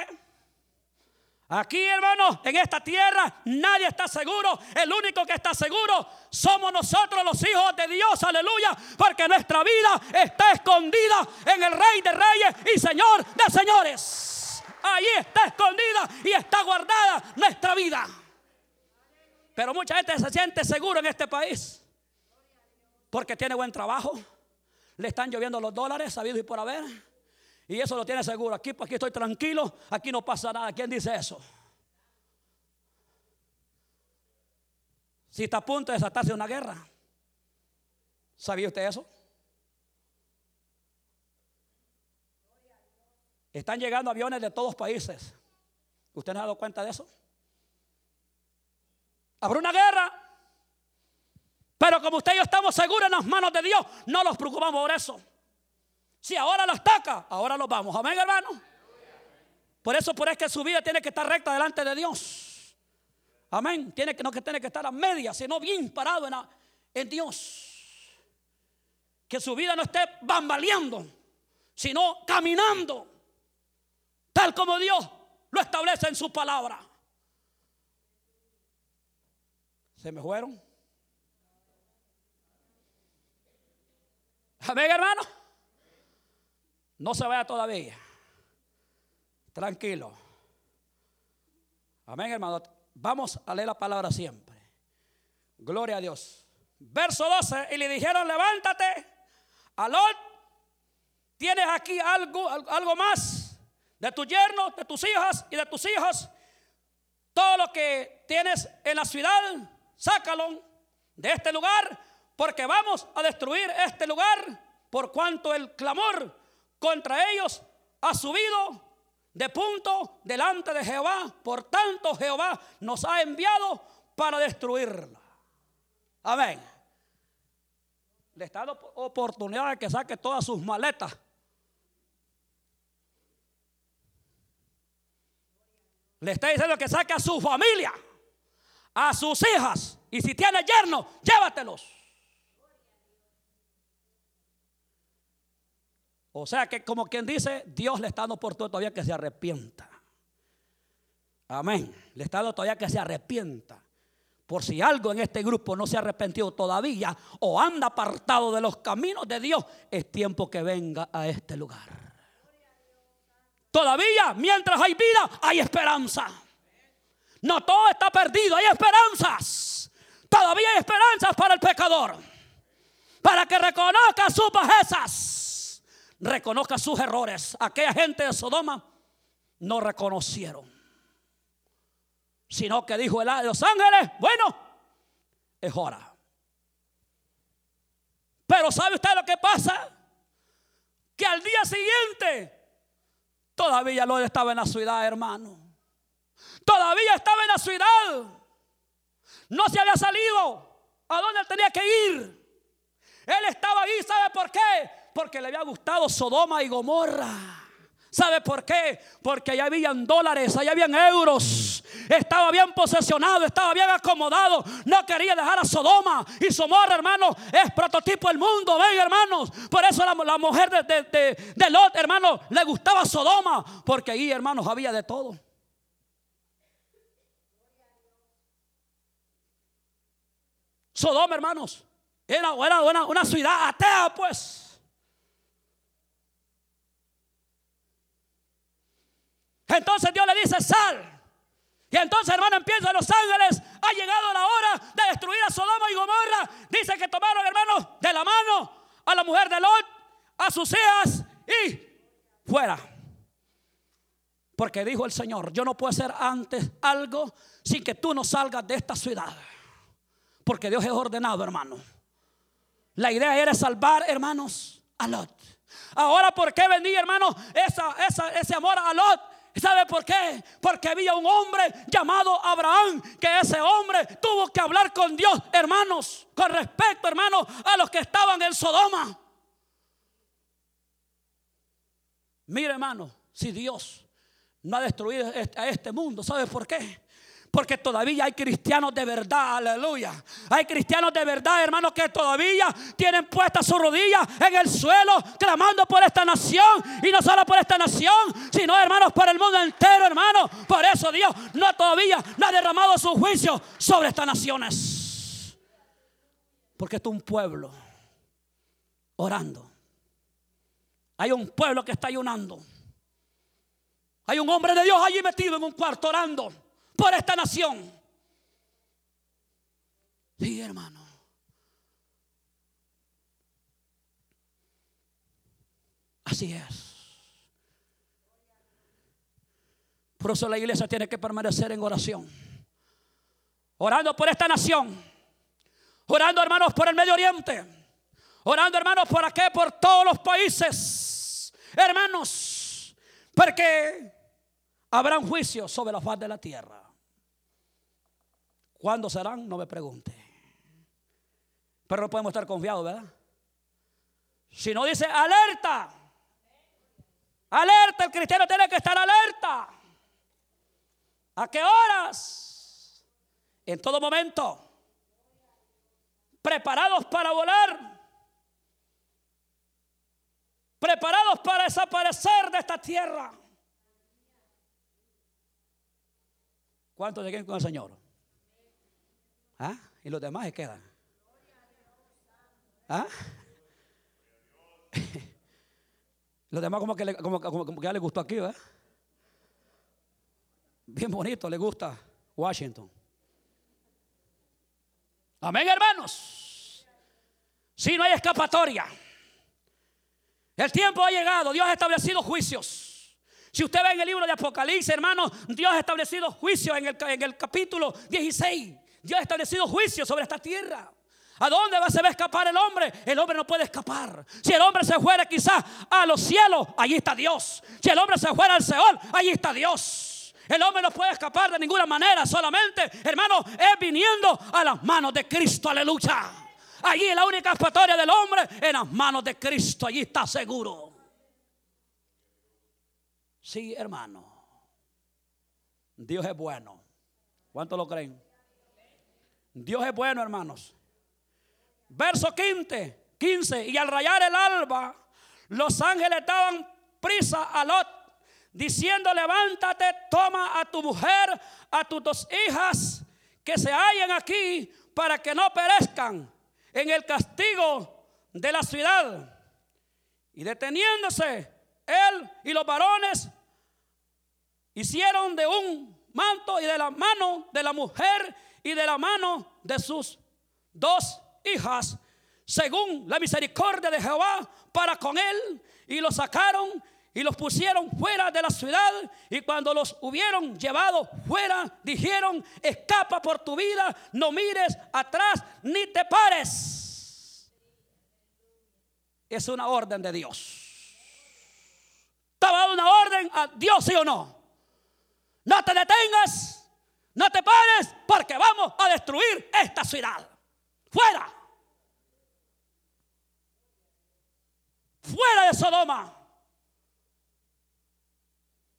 Speaker 2: Aquí, hermano, en esta tierra nadie está seguro. El único que está seguro somos nosotros los hijos de Dios. Aleluya. Porque nuestra vida está escondida en el Rey de Reyes y Señor de Señores. Ahí está escondida y está guardada nuestra vida. Pero mucha gente se siente seguro en este país. Porque tiene buen trabajo le están lloviendo los dólares, sabido y por haber. Y eso lo tiene seguro. Aquí, aquí estoy tranquilo, aquí no pasa nada. ¿Quién dice eso? Si está a punto de desatarse una guerra. ¿Sabía usted eso? Están llegando aviones de todos países. ¿Usted no ha dado cuenta de eso? Habrá una guerra. Pero como usted y yo estamos seguros en las manos de Dios, no nos preocupamos por eso. Si ahora los ataca, ahora los vamos. Amén, hermano. Por eso, por eso que su vida tiene que estar recta delante de Dios. Amén. Tiene que no que tiene que estar a media, sino bien parado en, en Dios. Que su vida no esté bambaleando, sino caminando, tal como Dios lo establece en su palabra. ¿Se me fueron? Amén, hermano. No se vaya todavía. Tranquilo. Amén, hermano. Vamos a leer la palabra siempre. Gloria a Dios. Verso 12. Y le dijeron, levántate. Alot, tienes aquí algo, algo más de tu yerno, de tus hijas y de tus hijos. Todo lo que tienes en la ciudad, sácalo de este lugar porque vamos a destruir este lugar por cuanto el clamor contra ellos ha subido de punto delante de Jehová. Por tanto, Jehová nos ha enviado para destruirla. Amén. Le está dando oportunidad de que saque todas sus maletas. Le está diciendo que saque a su familia, a sus hijas. Y si tiene yerno, llévatelos. O sea que como quien dice, Dios le está dando por todo todavía que se arrepienta. Amén. Le está dando todavía que se arrepienta. Por si algo en este grupo no se ha arrepentido todavía o anda apartado de los caminos de Dios, es tiempo que venga a este lugar. Todavía, mientras hay vida, hay esperanza. No todo está perdido, hay esperanzas. Todavía hay esperanzas para el pecador. Para que reconozca sus bajezas reconozca sus errores. Aquella gente de Sodoma no reconocieron, sino que dijo el de los ángeles, bueno, es hora. Pero ¿sabe usted lo que pasa? Que al día siguiente todavía lo estaba en la ciudad, hermano. Todavía estaba en la ciudad. No se había salido a donde tenía que ir. Él estaba ahí, ¿sabe por qué? Porque le había gustado Sodoma y Gomorra. ¿Sabe por qué? Porque allá habían dólares, allá habían euros. Estaba bien posesionado, estaba bien acomodado. No quería dejar a Sodoma. Y Somorra, hermano, es prototipo del mundo. Ven, hermanos. Por eso la, mujer de, Lot, hermano, le gustaba Sodoma. Porque ahí, hermanos, había de todo. Sodoma, hermanos, era, era una ciudad atea, pues. Entonces Dios le dice, sal. Y entonces, hermano, empieza los ángeles. Ha llegado la hora de destruir a Sodoma y Gomorra. Dice que tomaron, hermano, de la mano a la mujer de Lot, a sus hijas y fuera. Porque dijo el Señor, yo no puedo hacer antes algo sin que tú no salgas de esta ciudad. Porque Dios es ordenado, hermano. La idea era salvar, hermanos, a Lot. Ahora, ¿por qué venía, hermano, ese amor a Lot? ¿Sabe por qué? Porque había un hombre llamado Abraham, que ese hombre tuvo que hablar con Dios, hermanos, con respecto, hermanos, a los que estaban en Sodoma. Mire, hermano, si Dios no ha destruido a este mundo, ¿sabe por qué? Porque todavía hay cristianos de verdad, aleluya. Hay cristianos de verdad, hermanos, que todavía tienen puestas sus rodillas en el suelo, clamando por esta nación. Y no solo por esta nación, sino, hermanos, por el mundo entero, hermanos. Por eso Dios no todavía no ha derramado su juicio sobre estas naciones. Porque es un pueblo orando. Hay un pueblo que está ayunando. Hay un hombre de Dios allí metido en un cuarto orando por esta nación. Sí, hermano. Así es. Por eso la iglesia tiene que permanecer en oración. Orando por esta nación. Orando, hermanos, por el Medio Oriente. Orando, hermanos, por aquí, por todos los países. Hermanos, porque habrá un juicio sobre la faz de la tierra. ¿Cuándo serán? No me pregunte. Pero no podemos estar confiados, ¿verdad? Si no dice alerta, alerta, el cristiano tiene que estar alerta. ¿A qué horas? En todo momento. Preparados para volar. Preparados para desaparecer de esta tierra. ¿Cuántos lleguen con el Señor? ¿Ah? Y los demás se quedan. ¿Ah? los demás como que, como, que ya les gustó aquí, ¿verdad? Bien bonito, le gusta Washington. Amén, hermanos. Si no hay escapatoria. El tiempo ha llegado. Dios ha establecido juicios. Si usted ve en el libro de Apocalipsis, hermanos, Dios ha establecido juicios en el, en el capítulo 16. Dios ha establecido juicio sobre esta tierra. ¿A dónde va, se va a escapar el hombre? El hombre no puede escapar. Si el hombre se fuera quizás a los cielos, allí está Dios. Si el hombre se fuera al Seol, allí está Dios. El hombre no puede escapar de ninguna manera, solamente, hermano, es viniendo a las manos de Cristo, aleluya. Allí la única escapatoria del hombre en las manos de Cristo, allí está seguro. Sí, hermano. Dios es bueno. ¿Cuánto lo creen? Dios es bueno, hermanos. Verso 15, 15. Y al rayar el alba, los ángeles daban prisa a Lot, diciendo, levántate, toma a tu mujer, a tus dos hijas, que se hallen aquí, para que no perezcan en el castigo de la ciudad. Y deteniéndose, él y los varones hicieron de un manto y de la mano de la mujer y de la mano de sus dos hijas, según la misericordia de Jehová para con él, y los sacaron y los pusieron fuera de la ciudad. Y cuando los hubieron llevado fuera, dijeron, escapa por tu vida, no mires atrás ni te pares. Es una orden de Dios. Estaba una orden a Dios, sí o no. No te detengas no te pares porque vamos a destruir esta ciudad. Fuera. Fuera de Sodoma.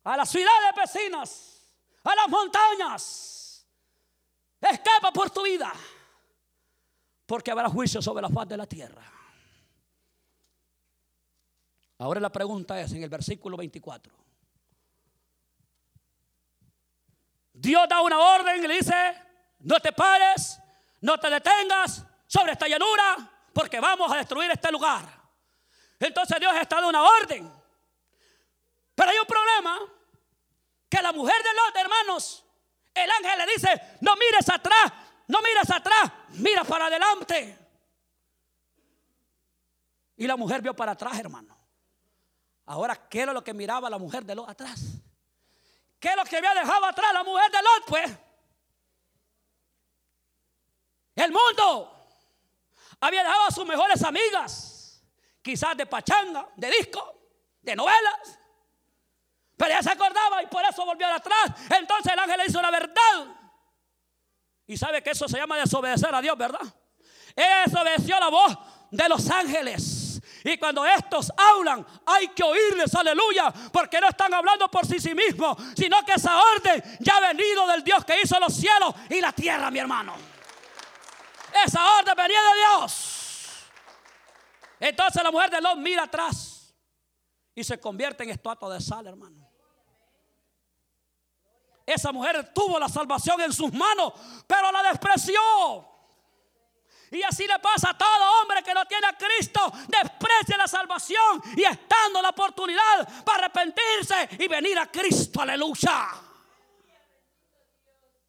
Speaker 2: a las ciudades vecinas, a las montañas. Escapa por tu vida, porque habrá juicio sobre la faz de la tierra. Ahora la pregunta es en el versículo 24. Dios da una orden y le dice, no te pares, no te detengas sobre esta llanura, porque vamos a destruir este lugar. Entonces Dios está dando una orden. Pero hay un problema, que la mujer de los hermanos, el ángel le dice, no mires atrás, no mires atrás, mira para adelante. Y la mujer vio para atrás, hermano. Ahora, ¿qué era lo que miraba la mujer de los atrás? ¿Qué es lo que había dejado atrás la mujer de Lot? Pues el mundo había dejado a sus mejores amigas, quizás de pachanga, de disco, de novelas. Pero ella se acordaba y por eso volvió atrás. Entonces el ángel le hizo la verdad. Y sabe que eso se llama desobedecer a Dios, ¿verdad? Ella desobedeció la voz de los ángeles. Y cuando estos hablan, hay que oírles, aleluya, porque no están hablando por sí, sí mismos, sino que esa orden ya ha venido del Dios que hizo los cielos y la tierra, mi hermano. Esa orden venía de Dios. Entonces la mujer de Lot mira atrás y se convierte en estatua de sal, hermano. Esa mujer tuvo la salvación en sus manos, pero la despreció. Y así le pasa a todo hombre que no tiene a Cristo, desprecia la salvación y estando la oportunidad para arrepentirse y venir a Cristo, aleluya.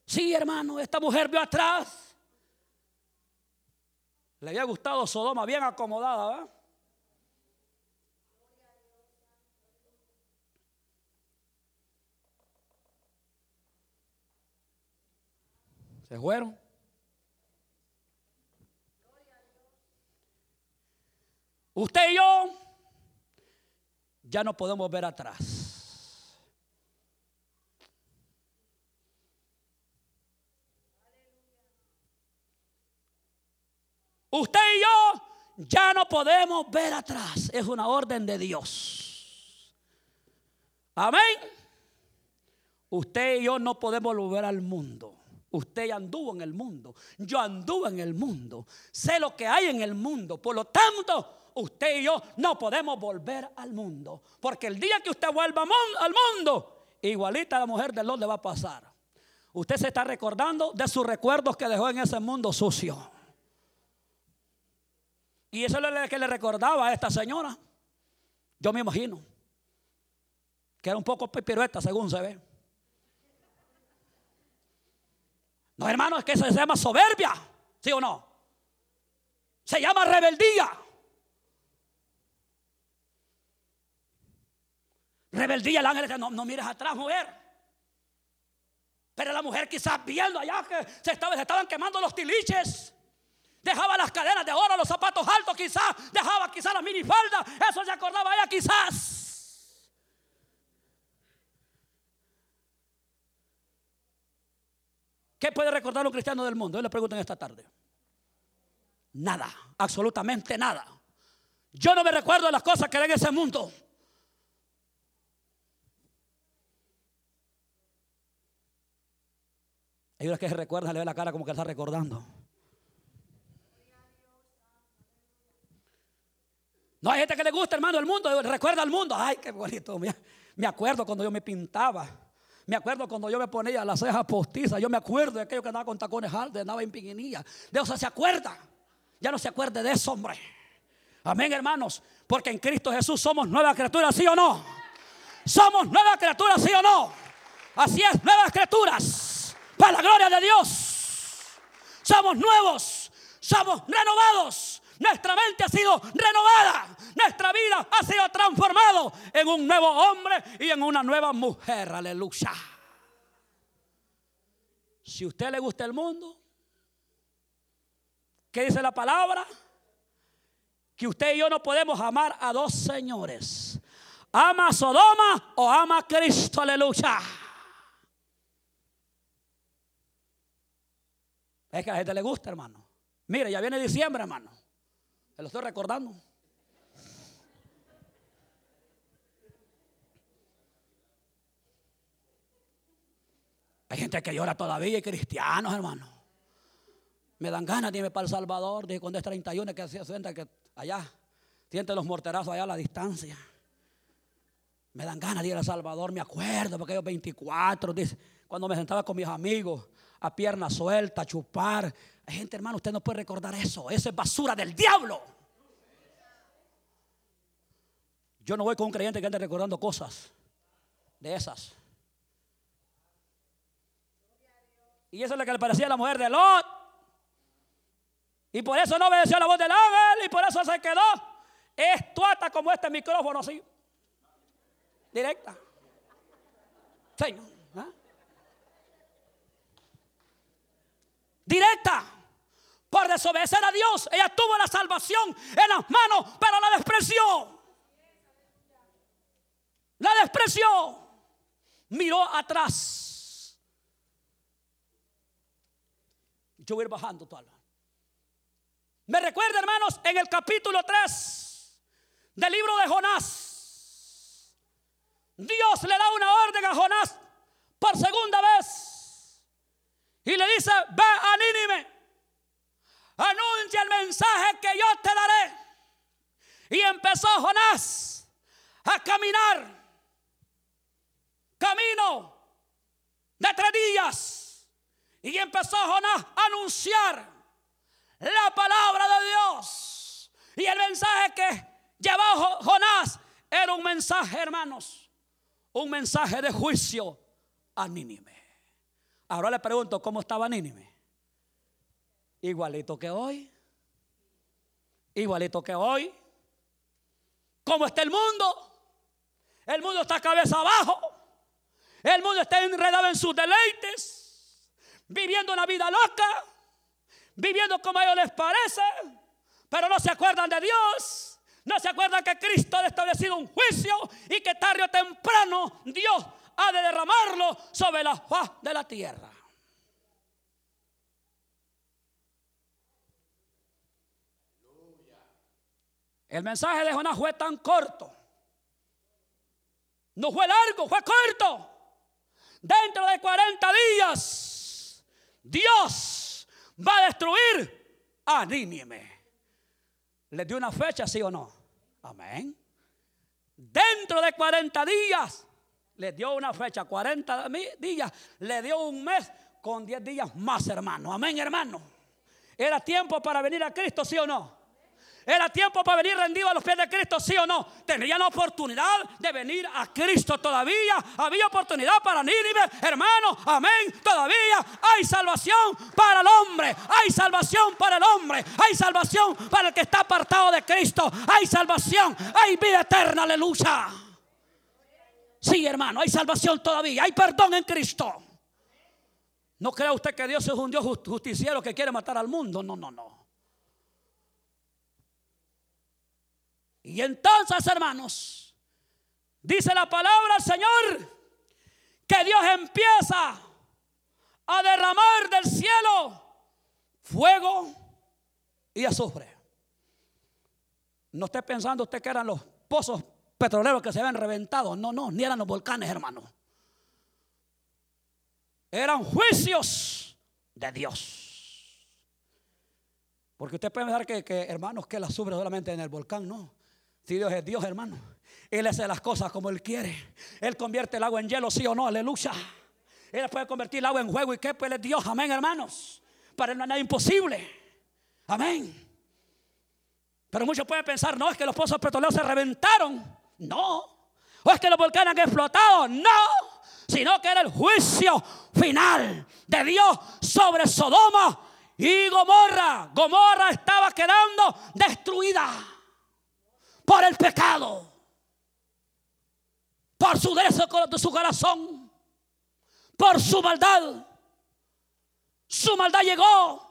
Speaker 2: Sí, hermano, esta mujer vio atrás. Le había gustado Sodoma, bien acomodada, ¿verdad? Se fueron. Usted y yo ya no podemos ver atrás. Usted y yo ya no podemos ver atrás. Es una orden de Dios. Amén. Usted y yo no podemos volver al mundo. Usted anduvo en el mundo. Yo anduve en el mundo. Sé lo que hay en el mundo. Por lo tanto, usted y yo no podemos volver al mundo. Porque el día que usted vuelva al mundo, igualita la mujer de Lot le va a pasar. Usted se está recordando de sus recuerdos que dejó en ese mundo sucio. Y eso es lo que le recordaba a esta señora. Yo me imagino que era un poco pirueta según se ve. No, hermano, es que eso se llama soberbia, ¿sí o no? Se llama rebeldía. Rebeldía, el ángel dice, no, no mires atrás, mujer. Pero la mujer quizás viendo allá que se, estaban quemando los tiliches. Dejaba las cadenas de oro, los zapatos altos quizás. Dejaba quizás la minifalda. Eso se acordaba ella quizás. ¿Qué puede recordar un cristiano del mundo? Yo le preguntan esta tarde. Nada, absolutamente nada. Yo no me recuerdo de las cosas que hay en ese mundo. Hay unas que se recuerdan, le ve la cara como que está recordando. No hay gente que le gusta, hermano, el mundo. Recuerda al mundo. Ay, qué bonito. Me acuerdo cuando yo me pintaba. Me acuerdo cuando yo me ponía las cejas postizas. Yo me acuerdo de aquello que andaba con tacones altos, andaba en piquinilla. Eso se acuerda. Ya no se acuerde de eso, hombre. Amén, hermanos. Porque en Cristo Jesús somos nuevas criaturas, ¿sí o no? Somos nuevas criaturas, ¿sí o no? Así es, nuevas criaturas para la gloria de Dios. Somos nuevos, somos renovados. Nuestra mente ha sido renovada. Nuestra vida ha sido transformado en un nuevo hombre y en una nueva mujer. Aleluya. Si a usted le gusta el mundo, ¿qué dice la palabra? Que usted y yo no podemos amar a dos señores. Ama a Sodoma o ama Cristo. Aleluya. Es que a la gente le gusta, hermano. Mire, ya viene diciembre, hermano. Se lo estoy recordando. Hay gente que llora todavía y cristianos, hermano. Me dan ganas de irme para El Salvador. Dije cuando es 31 que hacía que allá siente los morterazos allá a la distancia. Me dan ganas de ir a El Salvador, me acuerdo, porque yo 24, dice, cuando me sentaba con mis amigos, a pierna suelta, chupar. Hay gente, hermano, usted no puede recordar eso. Eso es basura del diablo. Yo no voy con un creyente que ande recordando cosas de esas. Y eso es lo que le parecía a la mujer de Lot. Y por eso no obedeció la voz del ángel y por eso se quedó estuata como este micrófono así. Directa. Señor. ¿ah? Directa. Por desobedecer a Dios, ella tuvo la salvación en las manos, pero la despreció. La despreció. Miró atrás. Yo voy a ir bajando toda Me recuerda, hermanos, en el capítulo 3 del libro de Jonás. Dios le da una orden a Jonás por segunda vez. Y le dice, ve a Nínive, anuncia el mensaje que yo te daré. Y empezó Jonás a caminar camino de tres días. Y empezó Jonás a anunciar la palabra de Dios. Y el mensaje que llevaba Jonás era un mensaje, hermanos, un mensaje de juicio a Nínive. Ahora le pregunto, ¿cómo estaba Nínive? Igualito que hoy. Igualito que hoy. ¿Cómo está el mundo? El mundo está cabeza abajo. El mundo está enredado en sus deleites, viviendo una vida loca, viviendo como a ellos les parece, pero no se acuerdan de Dios. No se acuerdan que Cristo ha establecido un juicio y que tarde o temprano Dios ha de derramarlo sobre la faz de la tierra. El mensaje de Jonás fue tan corto. No fue largo, fue corto. Dentro de 40 días, Dios va a destruir a Nínive. ¿Le dio una fecha, sí o no? Amén. Dentro de 40 días, le dio una fecha, 40 días, le dio un mes con 10 días más, hermano. Amén, hermano. Era tiempo para venir a Cristo, sí o no. ¿Era tiempo para venir rendido a los pies de Cristo, sí o no? ¿Tendrían la oportunidad de venir a Cristo todavía? Había oportunidad para Nínive, hermano, amén. Todavía hay salvación para el hombre, hay salvación para el hombre, hay salvación para el que está apartado de Cristo, hay salvación, hay vida eterna, aleluya. Sí, hermano, hay salvación todavía, hay perdón en Cristo. No crea usted que Dios es un Dios justiciero que quiere matar al mundo, no, no, no. Y entonces, hermanos, dice la palabra del Señor que Dios empieza a derramar del cielo fuego y azufre. No esté pensando usted que eran los pozos petroleros que se habían reventado. No, no, ni eran los volcanes, hermano. Eran juicios de Dios. Porque usted puede pensar que, que hermanos, que la azufre solamente en el volcán, no. Si Dios es Dios, hermano. Él hace las cosas como Él quiere. Él convierte el agua en hielo, sí o no, aleluya. Él puede convertir el agua en juego y que Él es Dios, amén, hermanos. Para Él no hay nada imposible. Amén. Pero muchos pueden pensar, no, es que los pozos petroleros se reventaron. No. O es que los volcanes han explotado. No. Sino que era el juicio final de Dios sobre Sodoma y Gomorra. Gomorra estaba quedando destruida por el pecado, por su de su corazón, por su maldad. Su maldad llegó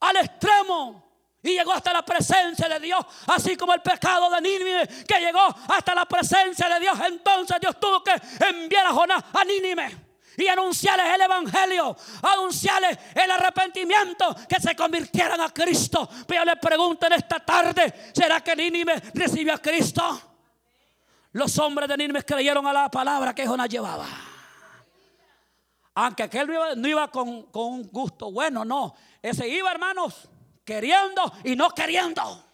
Speaker 2: al extremo y llegó hasta la presencia de Dios, así como el pecado de Nínive que llegó hasta la presencia de Dios. Entonces Dios tuvo que enviar a Jonás a Nínive y anunciarles el Evangelio, anunciarles el arrepentimiento, que se convirtieran a Cristo. Pero le pregunto en esta tarde, ¿será que Nínive recibió a Cristo? Los hombres de Nínive creyeron a la palabra que Jonás llevaba. Aunque aquel no iba, con un gusto bueno, no. Ese iba, hermanos, queriendo y no queriendo.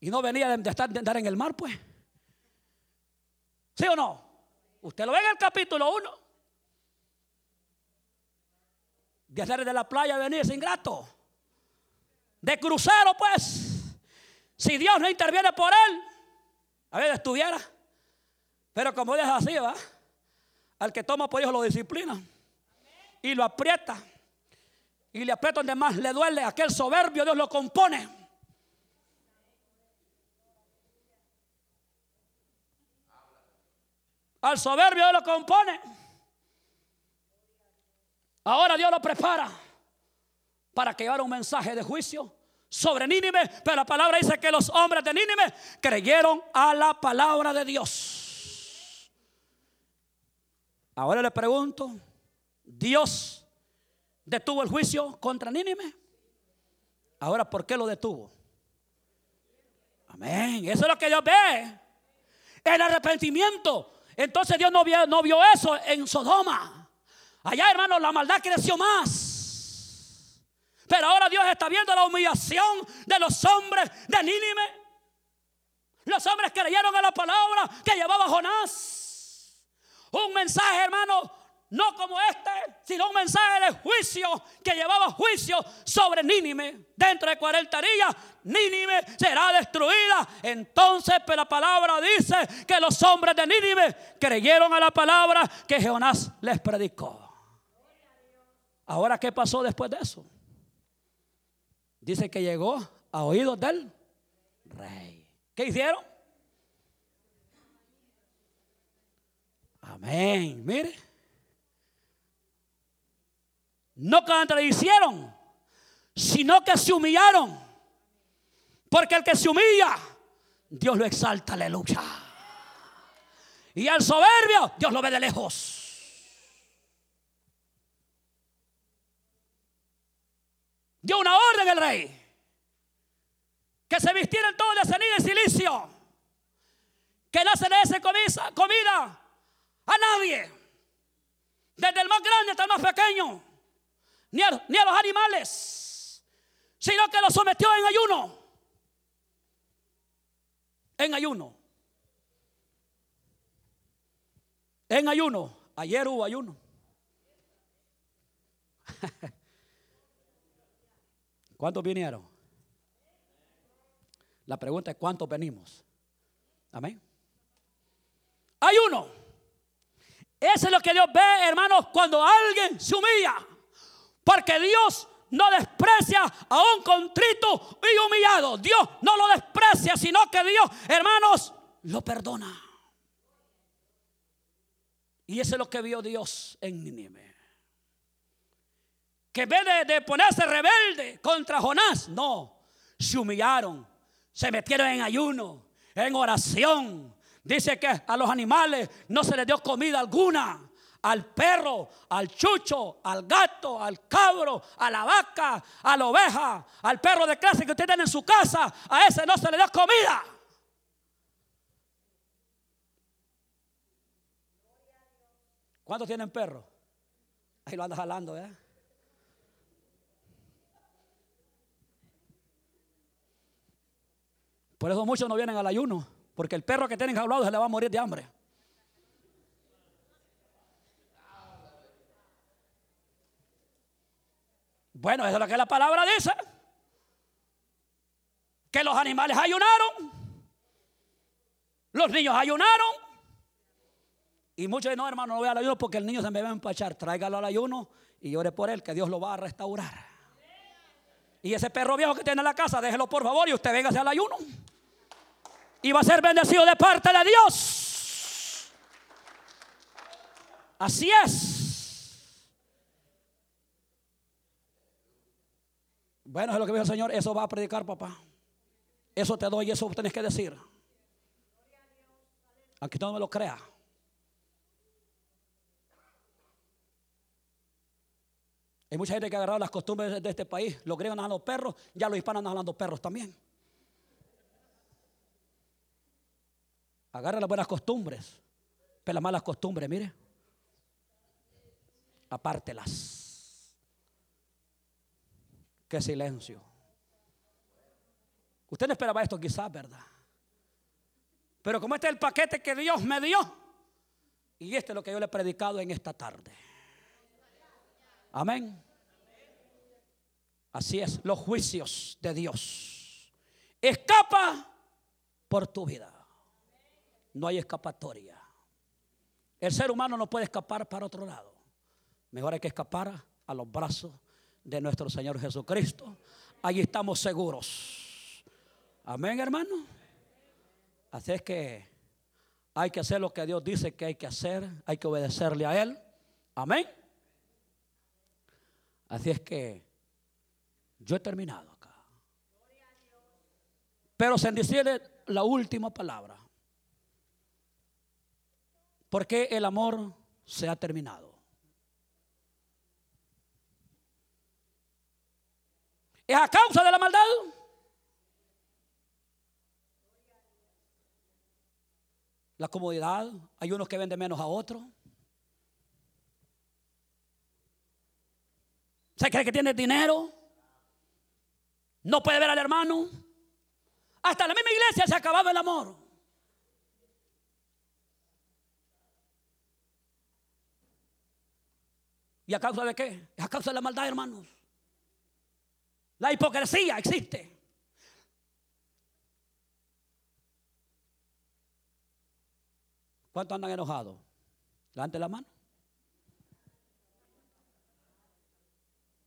Speaker 2: Y no venía de, estar de andar en el mar, pues. ¿Sí o no? Usted lo ve en el capítulo 1. De hacer de la playa venir sin ingrato. De crucero, pues. Si Dios no interviene por él, a ver, estuviera. Pero como es así, va. Al que toma por hijo lo disciplina. Y lo aprieta. Y le aprieta donde más le duele. Aquel soberbio Dios lo compone. Al soberbio Dios lo compone. Ahora Dios lo prepara para que llevara un mensaje de juicio sobre Nínive, pero la palabra dice que los hombres de Nínive creyeron a la palabra de Dios. Ahora le pregunto, ¿Dios detuvo el juicio contra Nínive? Ahora, ¿por qué lo detuvo? Amén. Eso es lo que Dios ve. El arrepentimiento. Entonces Dios no vio, no vio eso en Sodoma. Allá, hermano, la maldad creció más. Pero ahora Dios está viendo la humillación de los hombres de Nínive. Los hombres creyeron a la palabra que llevaba Jonás. Un mensaje, hermano, no como este, sino un mensaje de juicio que llevaba juicio sobre Nínive. Dentro de 40 días, Nínive será destruida. Entonces, pero pues, la palabra dice que los hombres de Nínive creyeron a la palabra que Jonás les predicó. Ahora, ¿qué pasó después de eso? Dice que llegó a oídos del rey. ¿Qué hicieron? Amén. Mire. No contradicieron, sino que se humillaron. Porque el que se humilla, Dios lo exalta, aleluya. Y al soberbio, Dios lo ve de lejos. dio una orden el rey. Que se vistieran todos de ceniza y silicio. Que no se le diese comida a nadie. Desde el más grande hasta el más pequeño. Ni a, ni a los animales. Sino que los sometió en ayuno. En ayuno. En ayuno. Ayer hubo ayuno. ¿Cuántos vinieron? La pregunta es ¿cuántos venimos? Amén. Hay uno. Eso es lo que Dios ve, hermanos, cuando alguien se humilla. Porque Dios no desprecia a un contrito y humillado. Dios no lo desprecia, sino que Dios, hermanos, lo perdona. Y eso es lo que vio Dios en Nínive que en vez de, ponerse rebelde contra Jonás, no, se humillaron, se metieron en ayuno, en oración. Dice que a los animales no se les dio comida alguna. Al perro, al chucho, al gato, al cabro, a la vaca, a la oveja, al perro de clase que usted tiene en su casa, a ese no se le dio comida. ¿Cuántos tienen perro? Ahí lo anda jalando, ¿eh? Por eso muchos no vienen al ayuno, porque el perro que tienen jaulado se le va a morir de hambre. Bueno, eso es lo que la palabra dice. Que los animales ayunaron. Los niños ayunaron. Y muchos no, hermano, no voy al ayuno porque el niño se me va a empachar. Tráigalo al ayuno y ore por él, que Dios lo va a restaurar. Y ese perro viejo que tiene en la casa, déjelo por favor y usted venga al ayuno y va a ser bendecido de parte de Dios. Así es. Bueno, es lo que dijo el Señor. Eso va a predicar, papá. Eso te doy, eso tienes que decir. Aunque no me lo creas. Hay mucha gente que ha agarrado las costumbres de este país. Los griegos andan hablando perros, ya los hispanos andan hablando perros también. Agarra las buenas costumbres, pero las malas costumbres, mire. apártelas. Qué silencio. Usted no esperaba esto quizás, ¿verdad? Pero como este es el paquete que Dios me dio, y este es lo que yo le he predicado en esta tarde. Amén. Así es, los juicios de Dios. Escapa por tu vida. No hay escapatoria. El ser humano no puede escapar para otro lado. Mejor hay que escapar a los brazos de nuestro Señor Jesucristo. Allí estamos seguros. Amén, hermano. Así es que hay que hacer lo que Dios dice que hay que hacer. Hay que obedecerle a Él. Amén. Así es que yo he terminado acá. Pero se decirle la última palabra. Porque el amor se ha terminado. ¿Es a causa de la maldad? La comodidad. Hay unos que venden menos a otros. ¿Se cree que tiene dinero? No puede ver al hermano. Hasta la misma iglesia se ha acabado el amor. ¿Y a causa de qué? Es a causa de la maldad, hermanos. La hipocresía existe. ¿Cuántos andan enojados? Levante la mano.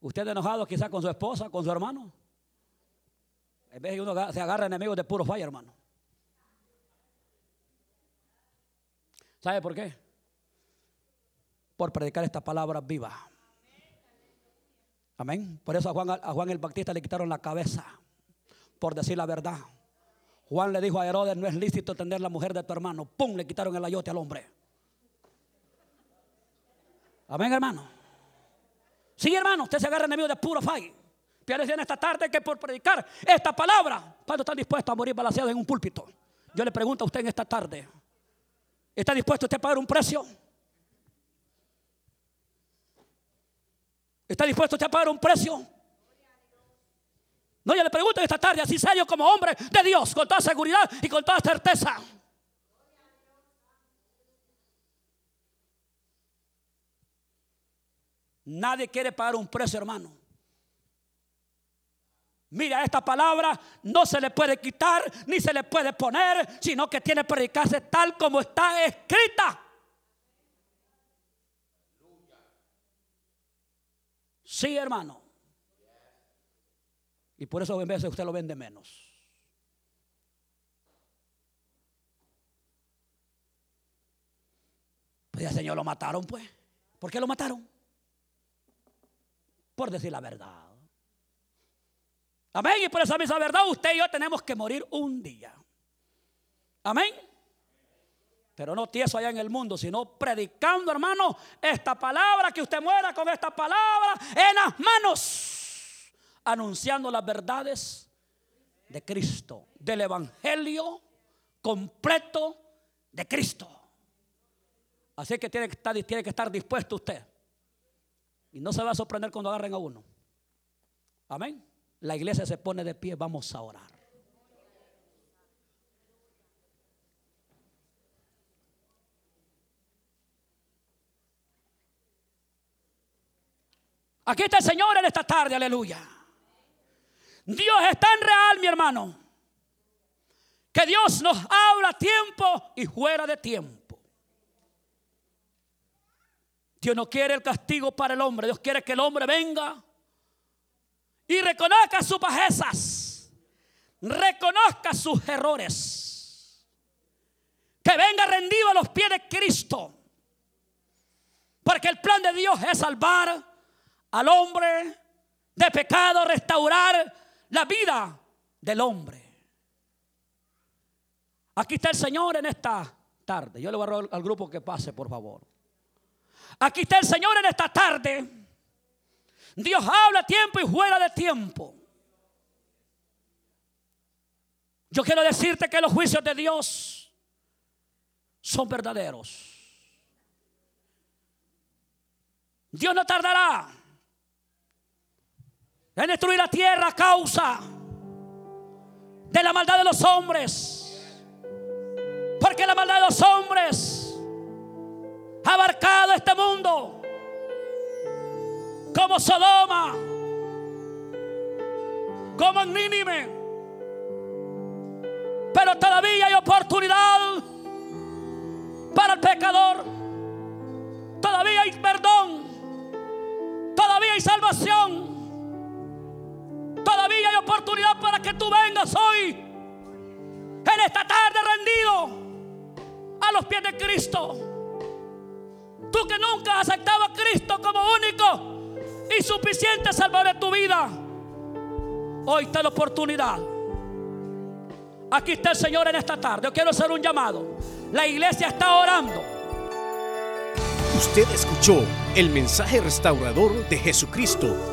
Speaker 2: ¿Usted enojado quizás con su esposa, con su hermano? En vez de uno se agarra enemigos de puro falla, hermano. ¿Sabe por qué? Por predicar esta palabra viva. Amén. Por eso a Juan, el Bautista le quitaron la cabeza. Por decir la verdad. Juan le dijo a Herodes, no es lícito tener la mujer de tu hermano. ¡Pum! Le quitaron el ayote al hombre. Amén, hermano. Sí, hermano, usted se agarra enemigo de puro fallo. Pero en esta tarde que por predicar esta palabra, ¿cuánto están dispuestos a morir balanceados en un púlpito? Yo le pregunto a usted en esta tarde, ¿está dispuesto usted a pagar un precio? ¿Está dispuesto usted a pagar un precio? No, yo le pregunto esta tarde, así serio como hombre de Dios, con toda seguridad y con toda certeza. Nadie quiere pagar un precio, hermano. Mira, esta palabra no se le puede quitar ni se le puede poner, sino que tiene que predicarse tal como está escrita. Sí, hermano. Y por eso en de usted lo vende menos. Pues ya Señor lo mataron, pues. ¿Por qué lo mataron? por decir la verdad. Amén. Y por esa misma verdad usted y yo tenemos que morir un día. Amén. Pero no tieso allá en el mundo, sino predicando, hermano, esta palabra, que usted muera con esta palabra en las manos, anunciando las verdades de Cristo, del Evangelio completo de Cristo. Así que tiene que estar, tiene que estar dispuesto usted y no se va a sorprender cuando agarren a uno. Amén. La iglesia se pone de pie, vamos a orar. Aquí está el Señor en esta tarde, aleluya. Dios es tan real, mi hermano, que Dios nos habla a tiempo y fuera de tiempo. Dios no quiere el castigo para el hombre. Dios quiere que el hombre venga y reconozca sus bajezas. Reconozca sus errores. Que venga rendido a los pies de Cristo. Porque el plan de Dios es salvar al hombre de pecado, restaurar la vida del hombre. Aquí está el Señor en esta tarde. Yo le voy a robar al grupo que pase, por favor. Aquí está el Señor en esta tarde. Dios habla a tiempo y fuera de tiempo. Yo quiero decirte que los juicios de Dios son verdaderos. Dios no tardará en destruir la tierra a causa de la maldad de los hombres. Porque la maldad de los hombres ha abarcado este mundo como Sodoma, como Nínive. Pero todavía hay oportunidad para el pecador. Todavía hay perdón. Todavía hay salvación. Todavía hay oportunidad para que tú vengas hoy, en esta tarde rendido a los pies de Cristo. Tú que nunca has aceptado a Cristo como único y suficiente salvador de tu vida. Hoy está la oportunidad. Aquí está el Señor en esta tarde. Yo quiero hacer un llamado. La iglesia está orando.
Speaker 1: Usted escuchó el mensaje restaurador de Jesucristo